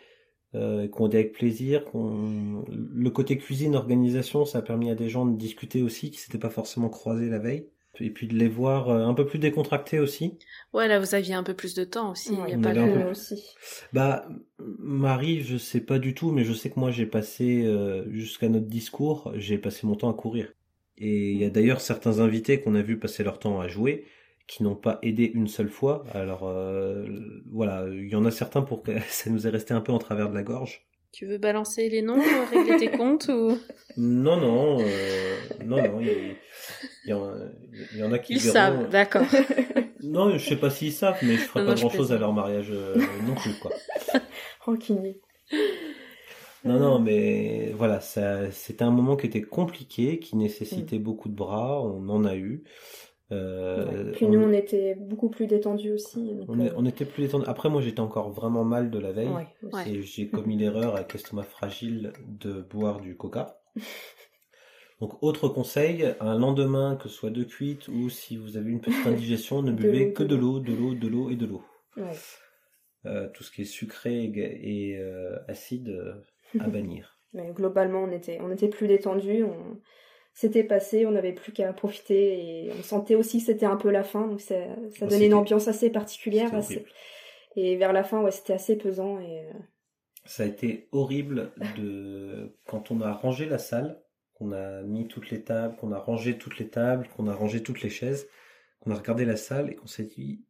euh, qu'on dit avec plaisir. Qu'on... Le côté cuisine, organisation, ça a permis à des gens de discuter aussi, qui s'étaient pas forcément croisés la veille. Et puis de les voir euh, un peu plus décontractés aussi. Ouais, là vous aviez un peu plus de temps aussi. il y a pas de... aussi. Bah, Marie, je sais pas du tout, mais je sais que moi j'ai passé euh, jusqu'à notre discours, j'ai passé mon temps à courir. Et il y a d'ailleurs certains invités qu'on a vu passer leur temps à jouer qui n'ont pas aidé une seule fois. Alors euh, voilà, il y en a certains pour que ça nous est resté un peu en travers de la gorge. Tu veux balancer les noms, régler tes comptes ou? Non, non, euh, non, non. Il y, en, a qui ils savent, d'accord. non, je sais pas s'ils savent, mais je ferai pas grand chose à leur mariage euh, non plus, quoi. Rancunier. Non, non, mais voilà, c'était un moment qui était compliqué, qui nécessitait mm. beaucoup de bras. On en a eu. Euh, Puis nous, on... était beaucoup plus détendus aussi. Euh, on, était plus détendus. Après, moi, j'étais encore vraiment mal de la veille. et j'ai commis l'erreur avec l'estomac fragile de boire du coca. Donc, autre conseil, un lendemain, que ce soit de cuite ou si vous avez une petite indigestion, ne buvez que de l'eau, de l'eau, de l'eau et de l'eau. Euh, tout ce qui est sucré et, acide à bannir. Mais globalement, on était, on était plus détendus. On c'était passé, on n'avait plus qu'à profiter et on sentait aussi que c'était un peu la fin, donc ça, ça donnait une ambiance assez particulière. Et vers la fin, ouais, c'était assez pesant. Et... Euh, ça a été horrible de quand on a rangé la salle, qu'on a mis toutes les tables, qu'on a rangé toutes les tables, qu'on a rangé toutes les chaises, qu'on a regardé la salle et qu'on s'est dit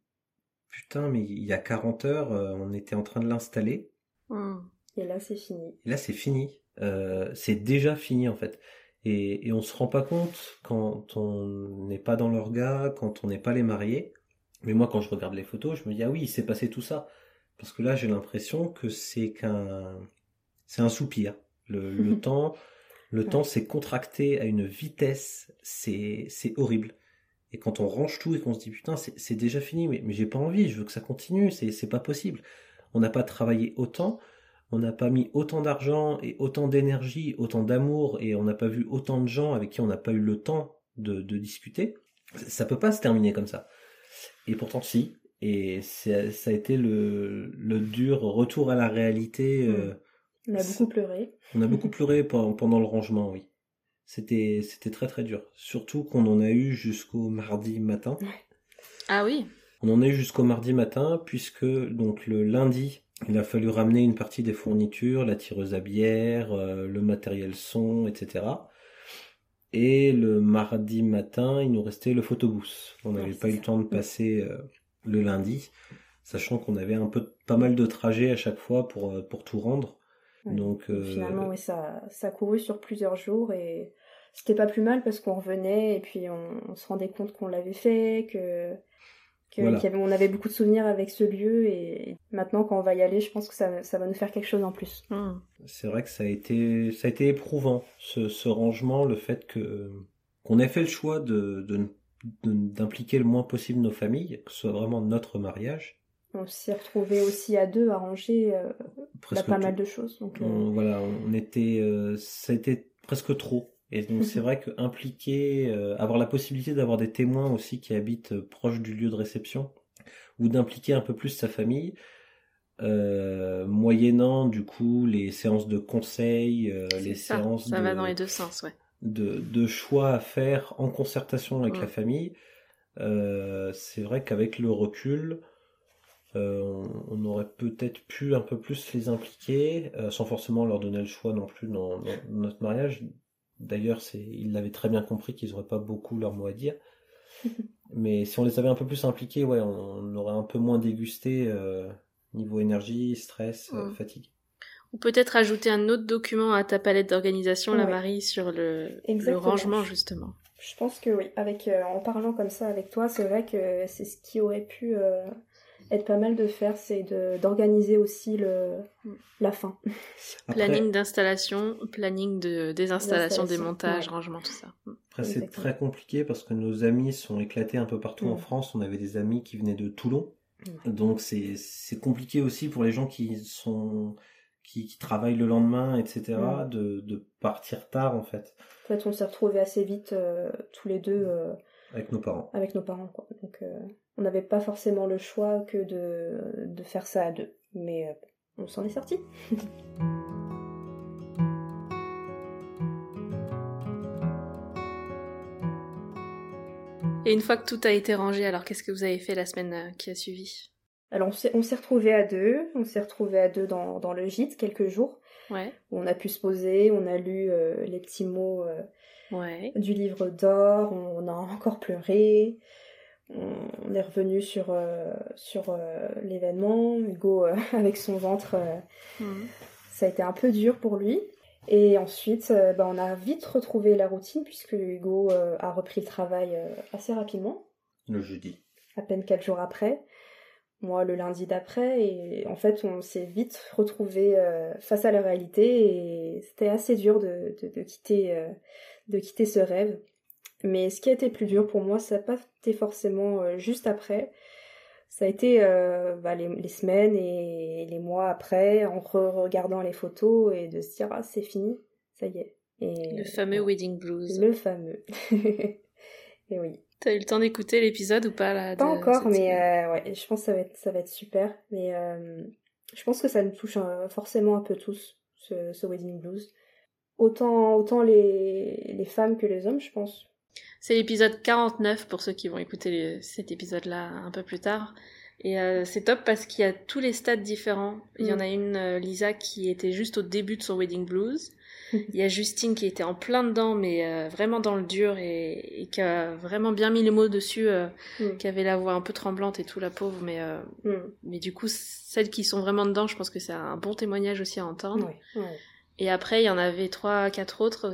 putain, mais il y a 40 heures, euh, on était en train de l'installer. Mmh. Et là, c'est fini. Et là, c'est fini. Euh, c'est déjà fini en fait. Et, et on se rend pas compte quand on n'est pas dans l'orga, quand on n'est pas les mariés, Mais moi, quand je regarde les photos, je me dis, ah oui, il s'est passé tout ça. Parce que là, j'ai l'impression que c'est qu'un, c'est un soupir. Le, le temps, le temps s'est contracté à une vitesse, c'est, c'est horrible. Et quand on range tout et qu'on se dit, putain, c'est, déjà fini, mais, mais j'ai pas envie, je veux que ça continue, c'est, c'est pas possible. On n'a pas travaillé autant, on n'a pas mis autant d'argent et autant d'énergie, autant d'amour, et on n'a pas vu autant de gens avec qui on n'a pas eu le temps de, de discuter. Ça peut pas se terminer comme ça. Et pourtant, si. Et ça a été le, le dur retour à la réalité. euh, On a beaucoup pleuré. on a beaucoup pleuré pe- pendant le rangement, oui. C'était, c'était très très dur. Surtout qu'on en a eu jusqu'au mardi matin. Ah oui. On en a eu jusqu'au mardi matin, puisque donc le lundi, il a fallu ramener une partie des fournitures, la tireuse à bière, euh, le matériel son, etc. Et le mardi matin, il nous restait le photobooth. On n'avait pas eu le temps de passer euh, le lundi, sachant qu'on avait un peu pas mal de trajets à chaque fois pour, euh, pour tout rendre. Ouais. Donc euh, Finalement, oui, ça, ça a couru sur plusieurs jours et c'était pas plus mal parce qu'on revenait et puis on, on se rendait compte qu'on l'avait fait, que, que Voilà. avait- on avait beaucoup de souvenirs avec ce lieu et maintenant quand on va y aller, je pense que ça, ça va nous faire quelque chose en plus. Hmm. C'est vrai que ça a été, ça a été éprouvant, ce, ce rangement, le fait que qu'on ait fait le choix de, de, de- d'impliquer le moins possible nos familles, que ce soit vraiment notre mariage. On s'est retrouvés aussi à deux à ranger euh, pas tout. mal de choses. Donc, euh, On- voilà, on était, euh, ça a été presque trop. Et donc c'est vrai que impliquer, euh, avoir la possibilité d'avoir des témoins aussi qui habitent euh, proche du lieu de réception, ou d'impliquer un peu plus sa famille, euh, moyennant du coup les séances de conseil, les ça. séances Ça de, va dans les deux sens, ouais. de, de choix à faire en concertation avec Mm. la famille, euh, c'est vrai qu'avec le recul, on, on aurait peut-être pu un peu plus les impliquer, sans forcément leur donner le choix non plus dans, dans notre mariage. D'ailleurs, ils l'avaient très bien compris qu'ils n'auraient pas beaucoup leur mot à dire. Mais si on les avait un peu plus impliqués, ouais, on, on aurait un peu moins dégusté euh, niveau énergie, stress, euh, fatigue. Ou peut-être ajouter un autre document à ta palette d'organisation, la. Marie, sur le, rangement, justement. Je pense que oui, avec euh, en parlant comme ça avec toi, c'est vrai que c'est ce qui aurait pu euh, être pas mal de faire, c'est d'organiser aussi le Mm. la fin. Après- Planning d'installation, planning de désinstallation, démontage, ouais. rangement, tout ça. Hmm. Après, c'est très compliqué parce que nos amis sont éclatés un peu partout en Mm. France. On avait des amis qui venaient de Toulon. Mm. Donc, c'est, c'est compliqué aussi pour les gens qui sont, qui, qui travaillent le lendemain, etc., Mm. de, de partir tard, en fait, En fait, on s'est retrouvés assez vite euh, tous les deux euh, avec nos parents. avec nos parents. Quoi. Donc, euh, on n'avait pas forcément le choix que de, de faire ça à deux. Mais euh, on s'en est sorti. Et une fois que tout a été rangé, alors qu'est-ce que vous avez fait la semaine euh, qui a suivi? Alors, on s'est, on s'est retrouvés à deux. On s'est retrouvés à deux dans, dans le gîte quelques jours. Ouais, Où on a pu se poser, on a lu euh, les petits mots euh, ouais. du livre d'or, on, on a encore pleuré. On, est revenu sur, euh, sur euh, l'événement. Hugo, euh, avec son ventre, euh, Hmm. ça a été un peu dur pour lui. Et ensuite, euh, bah, on a vite retrouvé la routine puisque Hugo euh, a repris le travail euh, assez rapidement, Le jeudi. à peine quatre jours après. Moi, le lundi d'après. Et en fait, on s'est vite retrouvé face à la réalité et c'était assez dur de, de, de quitter, euh, de quitter ce rêve. Mais ce qui a été plus dur pour moi, ça n'a pas été forcément euh, juste après. Ça a été euh, bah, les, les semaines et les mois après, en re-regardant les photos et de se dire ah c'est fini, ça y est. Et Le fameux Wedding Blues. le fameux. et oui. T'as eu le temps d'écouter l'épisode ou pas là Pas de encore, mais euh, ouais, je pense que ça va être, ça va être super. Mais je pense que ça nous touche euh, forcément un peu tous, ce, ce wedding blues. Autant, autant les, les femmes que les hommes, je pense. C'est l'épisode 49 pour ceux qui vont écouter cet épisode-là un peu plus tard. Et euh, c'est top parce qu'il y a tous les stades différents. Il y en Mm. a une, euh, Lisa, qui était juste au début de son wedding blues. Il y a Justine qui était en plein dedans, mais euh, vraiment dans le dur et, et qui a vraiment bien mis les mots dessus, Mm. qui avait la voix un peu tremblante et tout, la pauvre. Mais, Mm. mais du coup, celles qui sont vraiment dedans, je pense que c'est un bon témoignage aussi à entendre. Et après, il y en avait trois, quatre autres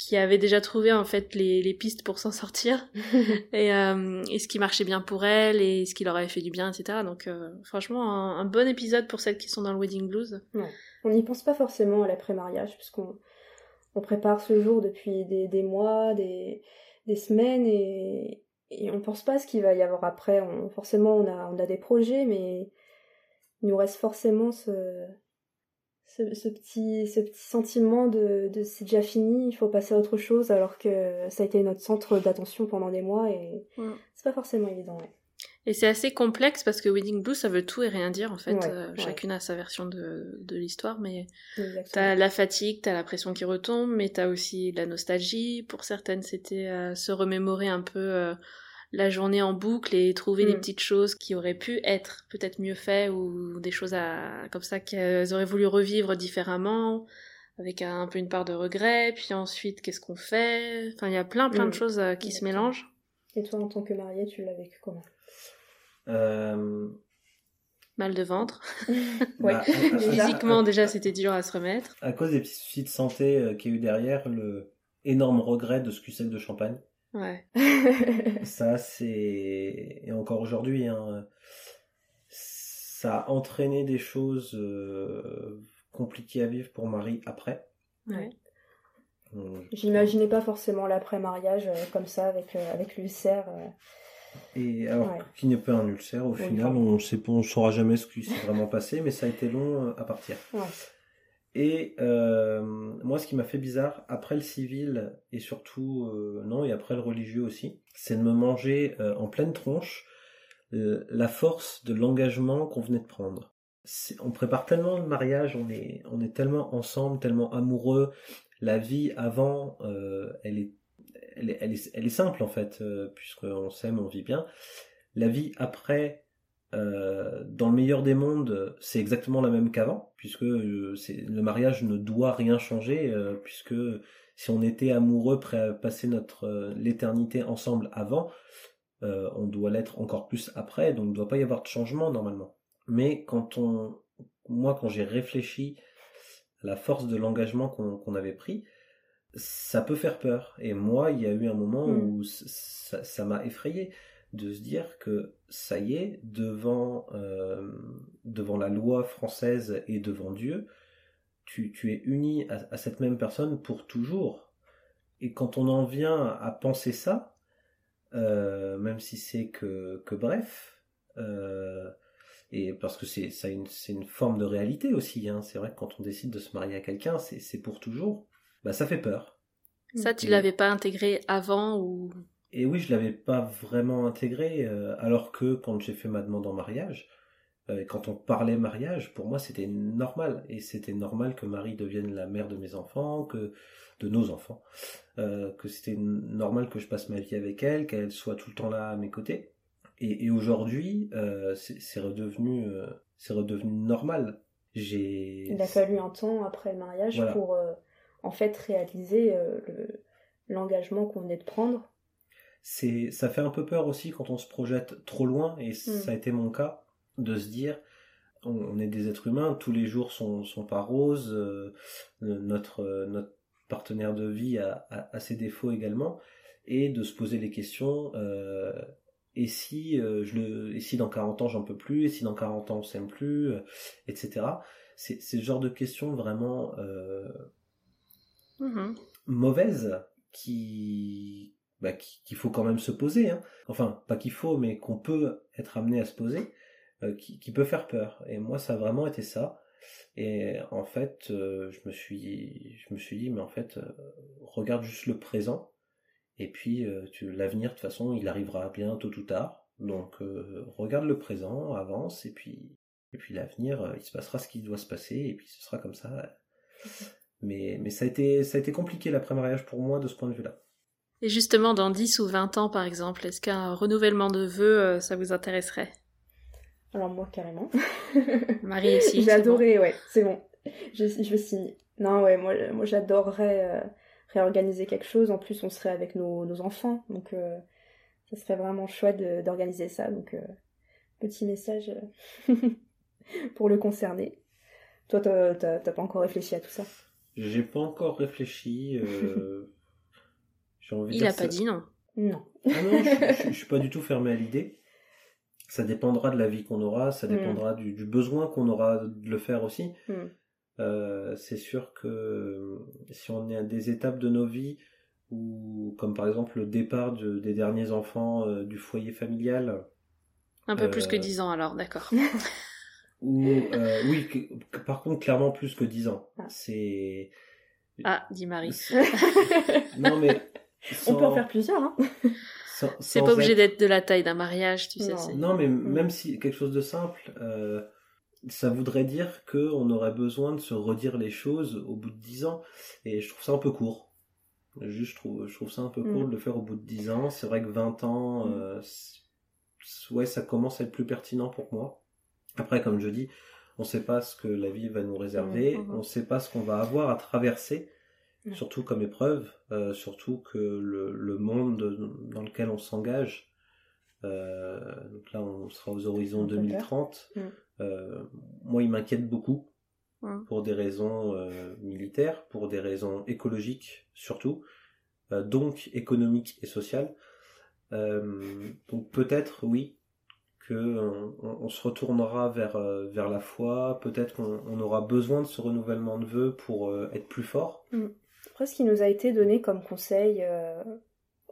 qui avait déjà trouvé en fait les, les pistes pour s'en sortir et, euh, et, ce qui marchait bien pour elle et ce qui leur avait fait du bien, etc. Donc euh, franchement, un, bon épisode pour celles qui sont dans le wedding blues. On n'y pense pas forcément à l'après-mariage puisqu'on on prépare ce jour depuis des, des mois, des, des semaines et, et on pense pas à ce qu'il va y avoir après. On, forcément, on a, on a des projets, mais il nous reste forcément ce, ce, petit, ce petit sentiment de, de c'est déjà fini, il faut passer à autre chose, alors que ça a été notre centre d'attention pendant des mois et c'est pas forcément évident. Et c'est assez complexe parce que Wedding Blue, ça veut tout et rien dire en fait. Euh, chacune a sa version de, de l'histoire, mais t'as la fatigue, t'as la pression qui retombe, mais t'as aussi la nostalgie. Pour certaines, c'était euh, se remémorer un peu euh, la journée en boucle et trouver des mm. petites choses qui auraient pu être peut-être mieux faites ou des choses à, comme ça qu'elles auraient voulu revivre différemment avec un, peu une part de regret. Puis ensuite, qu'est-ce qu'on fait? Enfin, il y a plein plein de mm. choses qui se mélangent. Et toi, en tant que mariée, tu l'as vécu comment? Euh, Mal de ventre. Bah, Physiquement, déjà, c'était dur à se remettre. À cause des petits soucis de santé euh, qu'il y a eu derrière, le énorme regret de ce cuissel de champagne. Ouais. ça, c'est. Et encore aujourd'hui, hein, ça a entraîné des choses euh, compliquées à vivre pour Marie après. Ouais. J'imaginais pas forcément l'après-mariage comme ça, avec, avec l'ulcère. Et alors, qui n'est pas un ulcère, au final, on ne saura jamais ce qui s'est vraiment passé, mais ça a été long euh, à partir. Et euh, moi, ce qui m'a fait bizarre, après le civil, et surtout, euh, non, et après le religieux aussi, c'est de me manger en pleine tronche la force de l'engagement qu'on venait de prendre. On prépare tellement le mariage, on est, on est tellement ensemble, tellement amoureux. La vie avant, elle est elle est, simple en fait, euh, puisqu'on s'aime, on vit bien. La vie après, euh, dans le meilleur des mondes, c'est exactement la même qu'avant, puisque euh, le mariage ne doit rien changer, puisque si on était amoureux, prêt à passer notre l'éternité ensemble avant, on doit l'être encore plus après, donc il ne doit pas y avoir de changement normalement. Mais quand on, moi, quand j'ai réfléchi à la force de l'engagement qu'on avait pris, ça peut faire peur. Et moi, il y a eu un moment hmm. où ça m'a effrayé de se dire que ça y est, devant, euh, devant la loi française et devant Dieu, tu, tu es uni à, cette même personne pour toujours. Et quand on en vient à penser ça, euh, même si c'est que, que bref, euh, et parce que c'est une, une forme de réalité aussi, hein, c'est vrai que quand on décide de se marier à quelqu'un, c'est pour toujours bah ça fait peur. Ça, tu l'avais pas intégré avant ou Et oui, je l'avais pas vraiment intégré, euh, alors que quand j'ai fait ma demande en mariage, euh, quand on parlait mariage, pour moi c'était normal, et c'était normal que Marie devienne la mère de mes enfants, que de nos enfants, euh, que c'était normal que je passe ma vie avec elle, qu'elle soit tout le temps là à mes côtés. Et, et aujourd'hui, c'est redevenu, c'est redevenu normal. J'ai. Il a fallu un temps après le mariage pour en fait réaliser l'engagement qu'on venait de prendre. C'est, ça fait un peu peur aussi quand on se projette trop loin, et mm. ça a été mon cas, de se dire, on, est des êtres humains, tous les jours sont, sont pas roses, euh, notre, notre partenaire de vie a, a, ses défauts également, et de se poser les questions, euh, et si je le, et si dans 40 ans j'en peux plus, et si dans 40 ans on s'aime plus, etc. C'est, ce genre de questions vraiment Mhm. mauvaise qui bah, qu'il faut quand même se poser. Hein. Enfin, pas qu'il faut, mais qu'on peut être amené à se poser, euh, qui, qui, peut faire peur. Et moi, ça a vraiment été ça. Et en fait, euh, je me suis, je me suis dit, mais en fait, euh, regarde juste le présent. Et puis, l'avenir, de toute façon, il arrivera bien tôt ou tard. Donc, regarde le présent, avance, et puis, et puis l'avenir, il se passera ce qui doit se passer, et puis ce sera comme ça. Mais, mais ça, a été, ça a été compliqué l'après-mariage pour moi de ce point de vue-là. Et justement, dans 10 ou 20 ans, par exemple, est-ce qu'un renouvellement de vœux, euh, ça vous intéresserait? Alors moi, carrément. Marie aussi. J'ai adoré, ouais, c'est bon. Je, je signe. Non, ouais, moi, moi j'adorerais euh, réorganiser quelque chose. En plus, on serait avec nos, nos enfants, donc euh, ça serait vraiment chouette d'organiser ça. Donc, petit message pour le concerner. Toi, t'as pas encore réfléchi à tout ça? J'ai pas encore réfléchi. J'ai envie de Il dire a pas ça- dit non. Non. Ah non, je, je suis pas du tout fermé à l'idée. Ça dépendra de la vie qu'on aura, ça Mm. dépendra du, du besoin qu'on aura de le faire aussi. Mm. Euh, c'est sûr que euh, si on est à des étapes de nos vies où, comme par exemple le départ de- des derniers enfants euh, du foyer familial, Un peu plus que Euh, 10 ans alors, d'accord. ou euh, oui, que- que par contre clairement plus que 10 ans. Ah. C'est Ah, dit Marie. non mais On peut en faire plusieurs, hein. sans- C'est pas obligé être- d'être de la taille d'un mariage, tu sais. Non. c'est- Non, mais même si quelque chose de simple, euh, ça voudrait dire que on aurait besoin de se redire les choses au bout de 10 ans. Et je trouve ça un peu court. Juste, je trouve, je trouve ça un peu Mm. court de le faire au bout de 10 ans. C'est vrai que 20 ans, Mm. euh, ouais, ça commence à être plus pertinent pour moi. Après, comme je dis, on sait pas ce que la vie va nous réserver. Mm, mm, mm. On sait pas ce qu'on va avoir à traverser. Mm. Surtout comme épreuve, euh, surtout que le, le monde dans lequel on s'engage, euh, donc là on sera aux horizons Un peu 2030, Mm. euh, moi il m'inquiète beaucoup Mm. pour des raisons militaires, pour des raisons écologiques surtout, donc économiques et sociales. Donc peut-être oui que on, se retournera vers vers la foi, peut-être qu'on on aura besoin de ce renouvellement de vœux pour être plus fort. Après, ce qui nous a été donné comme conseil, euh,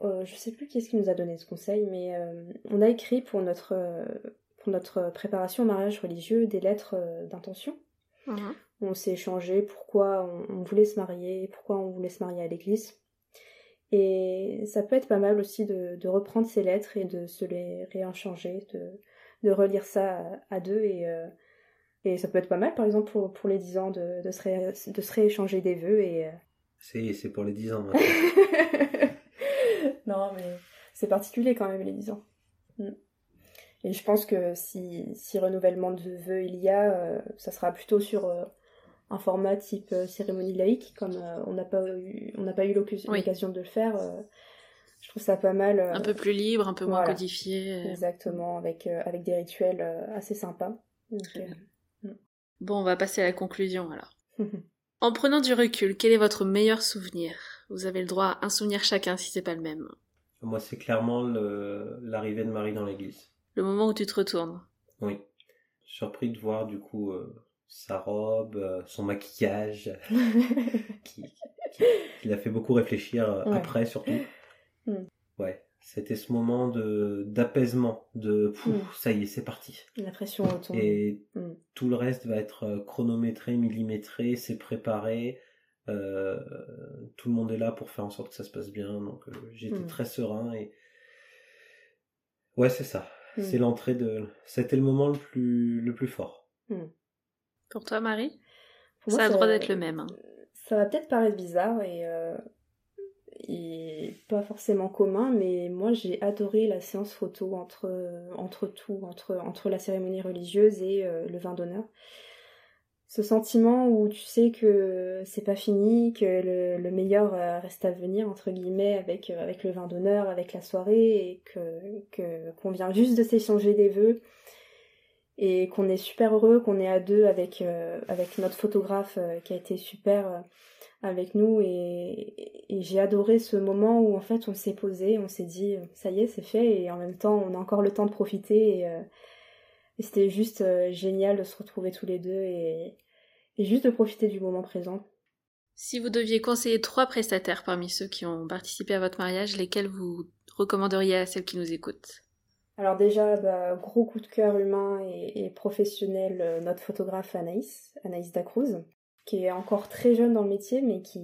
euh, je sais plus qui est-ce qui nous a donné ce conseil, mais euh, on a écrit pour notre, euh, pour notre préparation au mariage religieux des lettres euh, d'intention. Mhm. On s'est échangé pourquoi on, on voulait se marier, pourquoi on voulait se marier à l'église. Et ça peut être pas mal aussi de, de reprendre ces lettres et de se les rééchanger, de, de relire ça à, à deux. Et, euh, et ça peut être pas mal, par exemple, pour, pour les 10 ans, de, de, se, ré- de se rééchanger des vœux. Et, C'est c'est pour les 10 ans maintenant. non, mais c'est particulier quand même, les 10 ans. Mm. Et je pense que si, si renouvellement de vœux il y a, euh, ça sera plutôt sur euh, un format type euh, cérémonie laïque, comme on n'a pas eu, on n'a pas eu l'occasion Oui. de le faire. je trouve ça pas mal. Un peu plus libre, un peu moins voilà. codifié. Exactement, avec, avec des rituels assez sympas. Donc, Très bien. euh, Bon, on va passer à la conclusion alors. En prenant du recul, quel est votre meilleur souvenir? Vous avez le droit à un souvenir chacun si c'est pas le même. Moi, c'est clairement l'arrivée de Marie dans l'église. Le moment où tu te retournes. Oui. Surpris de voir du coup euh, sa robe, euh, son maquillage, qui, qui, qui l'a fait beaucoup réfléchir euh, Ouais. après surtout. Mm. Ouais, c'était ce moment de d'apaisement, de Pouf, Mm. ça y est, c'est parti. La pression retombe. Et Mm. tout le reste va être euh, chronométré, millimétré, c'est préparé. Euh, tout le monde est là pour faire en sorte que ça se passe bien. Donc euh, j'étais Mm. très serein et ouais, c'est ça. Mm. C'est l'entrée de. C'était le moment le plus le plus fort. Pour toi, Marie? Pour moi, Ça a le droit d'être le même. hein. Ça va peut-être paraître bizarre et, euh, et pas forcément commun, mais moi j'ai adoré la séance photo entre, entre tout, entre, entre la cérémonie religieuse et euh, le vin d'honneur. Ce sentiment où tu sais que c'est pas fini, que le, le meilleur euh, reste à venir, entre guillemets, avec, euh, avec le vin d'honneur, avec la soirée, et que que- qu'on vient juste de s'échanger des vœux et qu'on est super heureux, qu'on est à deux avec, avec notre photographe qui a été super avec nous et, et j'ai adoré ce moment où en fait on s'est posé, on s'est dit euh, ça y est c'est fait et en même temps on a encore le temps de profiter et, euh, et c'était juste euh, génial de se retrouver tous les deux et, et juste de profiter du moment présent. Si vous deviez conseiller trois prestataires parmi ceux qui ont participé à votre mariage, lesquels vous recommanderiez à celles qui nous écoutent? Alors déjà, bah, gros coup de cœur humain et, et professionnel, euh, notre photographe Anaïs, Anaïs Dacruz, qui est encore très jeune dans le métier, mais qui,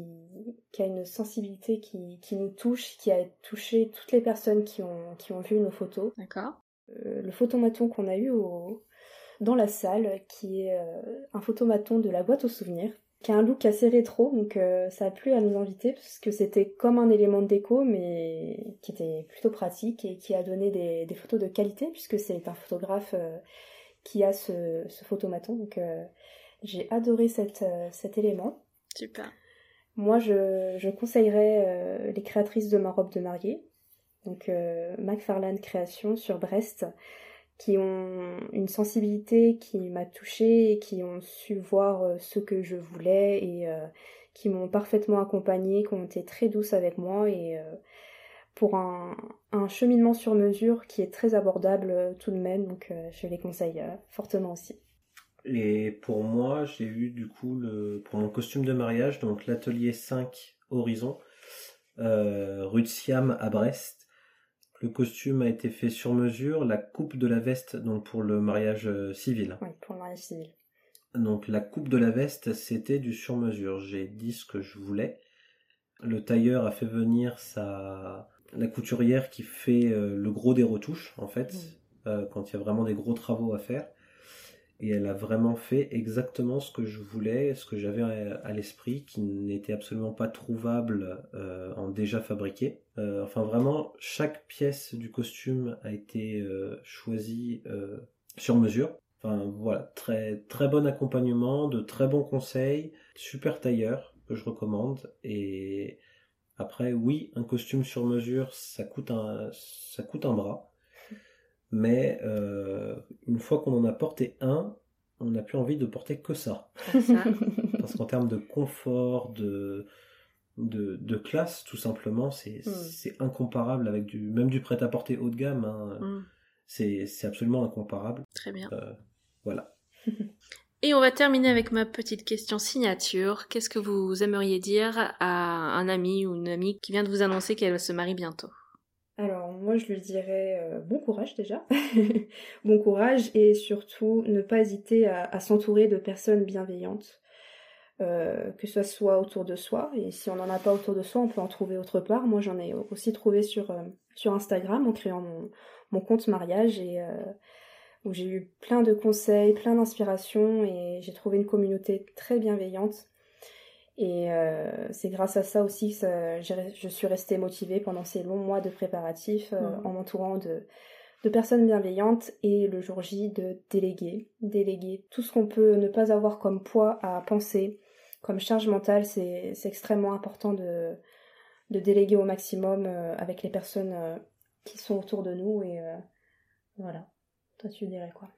qui a une sensibilité qui, qui nous touche, qui a touché toutes les personnes qui ont, qui ont vu nos photos. D'accord Euh, le photomaton qu'on a eu au- dans la salle, qui est euh, un photomaton de la boîte aux souvenirs, qui a un look assez rétro, donc euh, ça a plu à nos invités, parce que c'était comme un élément de déco, mais qui était plutôt pratique et qui a donné des, des photos de qualité, puisque c'est un photographe qui a ce, ce photomaton, donc j'ai adoré cette, euh, cet élément. Super. Moi, je, je conseillerais euh, les créatrices de ma robe de mariée, donc euh, McFarlane Création sur Brest, qui ont une sensibilité qui m'a touchée et qui ont su voir ce que je voulais et qui m'ont parfaitement accompagnée, qui ont été très douces avec moi et, pour un, un, cheminement sur mesure qui est très abordable tout de même, donc je les conseille fortement aussi. Et pour moi, j'ai eu du coup le, pour mon costume de mariage, donc l'atelier 5 Horizon, euh, rue de Siam à Brest. Le costume a été fait sur mesure, la coupe de la veste donc pour le mariage euh, civil. Oui, pour le mariage civil. Donc la coupe de la veste, c'était du sur mesure. J'ai dit ce que je voulais. Le tailleur a fait venir sa la couturière qui fait euh, le gros des retouches en fait, quand il y a vraiment des gros travaux à faire et elle a vraiment fait exactement ce que je voulais, ce que j'avais à, l'esprit, qui n'était absolument pas trouvable euh, en déjà fabriqué. Euh, enfin vraiment, chaque pièce du costume a été euh, choisie sur mesure. Enfin voilà, très très bon accompagnement, de très bons conseils, super tailleur que je recommande et après oui, un costume sur mesure, ça coûte un ça coûte un bras mais euh, une fois qu'on en a porté un, on n'a plus envie de porter que ça. Parce qu'en termes de confort, de, de, classe, tout simplement, hmm. c'est incomparable avec du même du prêt-à-porter haut de gamme. Hein. Hmm. C'est absolument incomparable. Très bien. Euh, voilà. Et on va terminer avec ma petite question signature. Qu'est-ce que vous aimeriez dire à un ami ou une amie qui vient de vous annoncer qu'elle se marie bientôt? Moi je lui dirais euh, bon courage déjà, bon courage et surtout ne pas hésiter à, s'entourer de personnes bienveillantes, euh, que ce soit autour de soi. Et si on n'en a pas autour de soi on peut en trouver autre part. Moi j'en ai aussi trouvé sur, euh, Instagram en créant mon, mon compte mariage et où j'ai eu plein de conseils, plein d'inspirations et j'ai trouvé une communauté très bienveillante et euh, c'est grâce à ça aussi que je suis restée motivée pendant ces longs mois de préparatifs euh, en m'entourant de, de personnes bienveillantes et le jour J de déléguer. Déléguer tout ce qu'on peut ne pas avoir comme poids à penser, comme charge mentale, c'est extrêmement important de, de déléguer au maximum euh, avec les personnes qui sont autour de nous et voilà. Toi tu dirais quoi?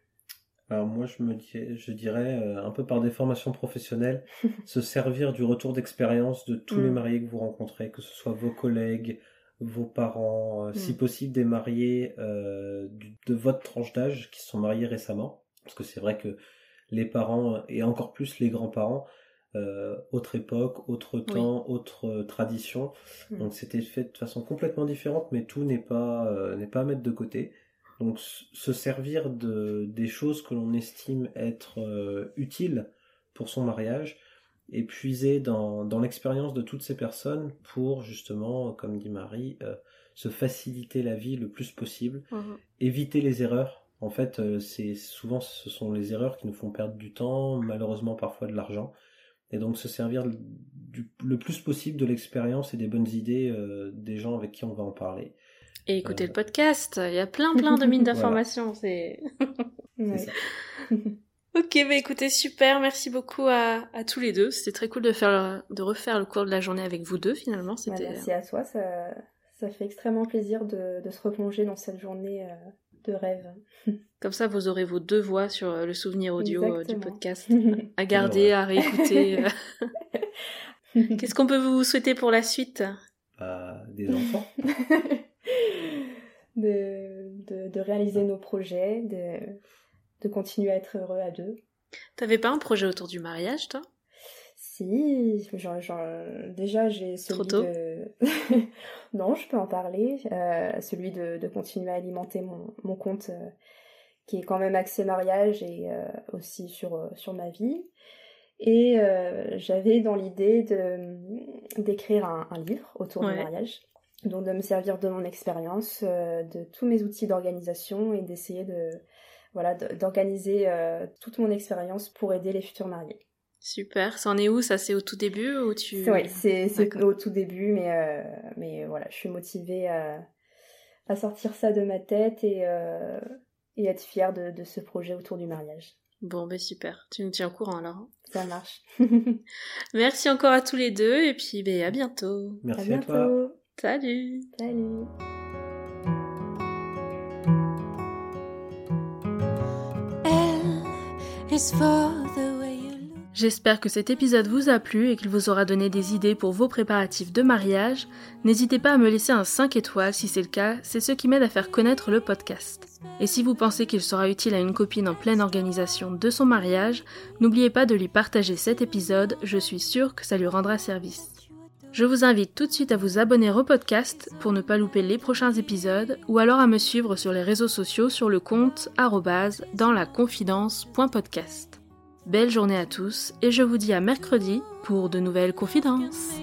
Alors moi, je me je dirais euh, un peu par des formations professionnelles, se servir du retour d'expérience de tous les mm. mariés que vous rencontrez, que ce soit vos collègues, vos parents, euh, si mm. possible des mariés euh, de votre tranche d'âge qui sont mariés récemment, parce que c'est vrai que les parents et encore plus les grands-parents, autre époque, autre temps, autre tradition, mm. donc c'était fait de façon complètement différente, mais tout n'est pas n'est pas à mettre de côté. Donc se servir de, des choses que l'on estime être euh, utiles pour son mariage et puiser dans, dans l'expérience de toutes ces personnes pour justement, comme dit Marie, euh, se faciliter la vie le plus possible, mhm. éviter les erreurs. En fait, euh, c'est souvent ce sont les erreurs qui nous font perdre du temps, malheureusement parfois de l'argent, et donc se servir du, le plus possible de l'expérience et des bonnes idées des gens avec qui on va en parler. Et écoutez euh, le podcast, il y a plein plein de mines d'informations, c'est... ok, bah écoutez, super, merci beaucoup à, à tous les deux. C'était très cool de, faire de refaire le cours de la journée avec vous deux finalement. Bah, merci à toi, ça, ça fait extrêmement plaisir de, de se replonger dans cette journée euh, de rêve. Comme ça, vous aurez vos deux voix sur euh, le souvenir audio du podcast à garder, à réécouter. Qu'est-ce qu'on peut vous souhaiter pour la suite? Bah, Des enfants. De, de, réaliser nos projets, de, de continuer à être heureux à deux. T'avais pas un projet autour du mariage, toi? Si, genre, déjà j'ai celui Trop de... non, je peux en parler. Euh, celui de, de, continuer à alimenter mon, mon compte euh, qui est quand même axé mariage et euh, aussi sur, sur ma vie. Et j'avais dans l'idée de d'écrire un, un, livre autour du mariage donc de me servir de mon expérience, euh, de tous mes outils d'organisation et d'essayer de voilà d'organiser euh, toute mon expérience pour aider les futurs mariés. Super. Ça en est où? Ça c'est au tout début ou tu Oui, c'est au tout début, mais euh, mais voilà, je suis motivée à, à sortir ça de ma tête et et être fière de, de ce projet autour du mariage. Bon, ben super. Tu nous tiens au courant alors. Hein. Ça marche. Merci encore à tous les deux et puis ben, à bientôt. Merci à, à toi. Salut Salut J'espère que cet épisode vous a plu et qu'il vous aura donné des idées pour vos préparatifs de mariage. N'hésitez pas à me laisser un 5 étoiles si c'est le cas, c'est ce qui m'aide à faire connaître le podcast. Et si vous pensez qu'il sera utile à une copine en pleine organisation de son mariage, n'oubliez pas de lui partager cet épisode, je suis sûre que ça lui rendra service. Je vous invite tout de suite à vous abonner au podcast pour ne pas louper les prochains épisodes ou alors à me suivre sur les réseaux sociaux sur le compte dans la. Belle journée à tous et je vous dis à mercredi pour de nouvelles confidences.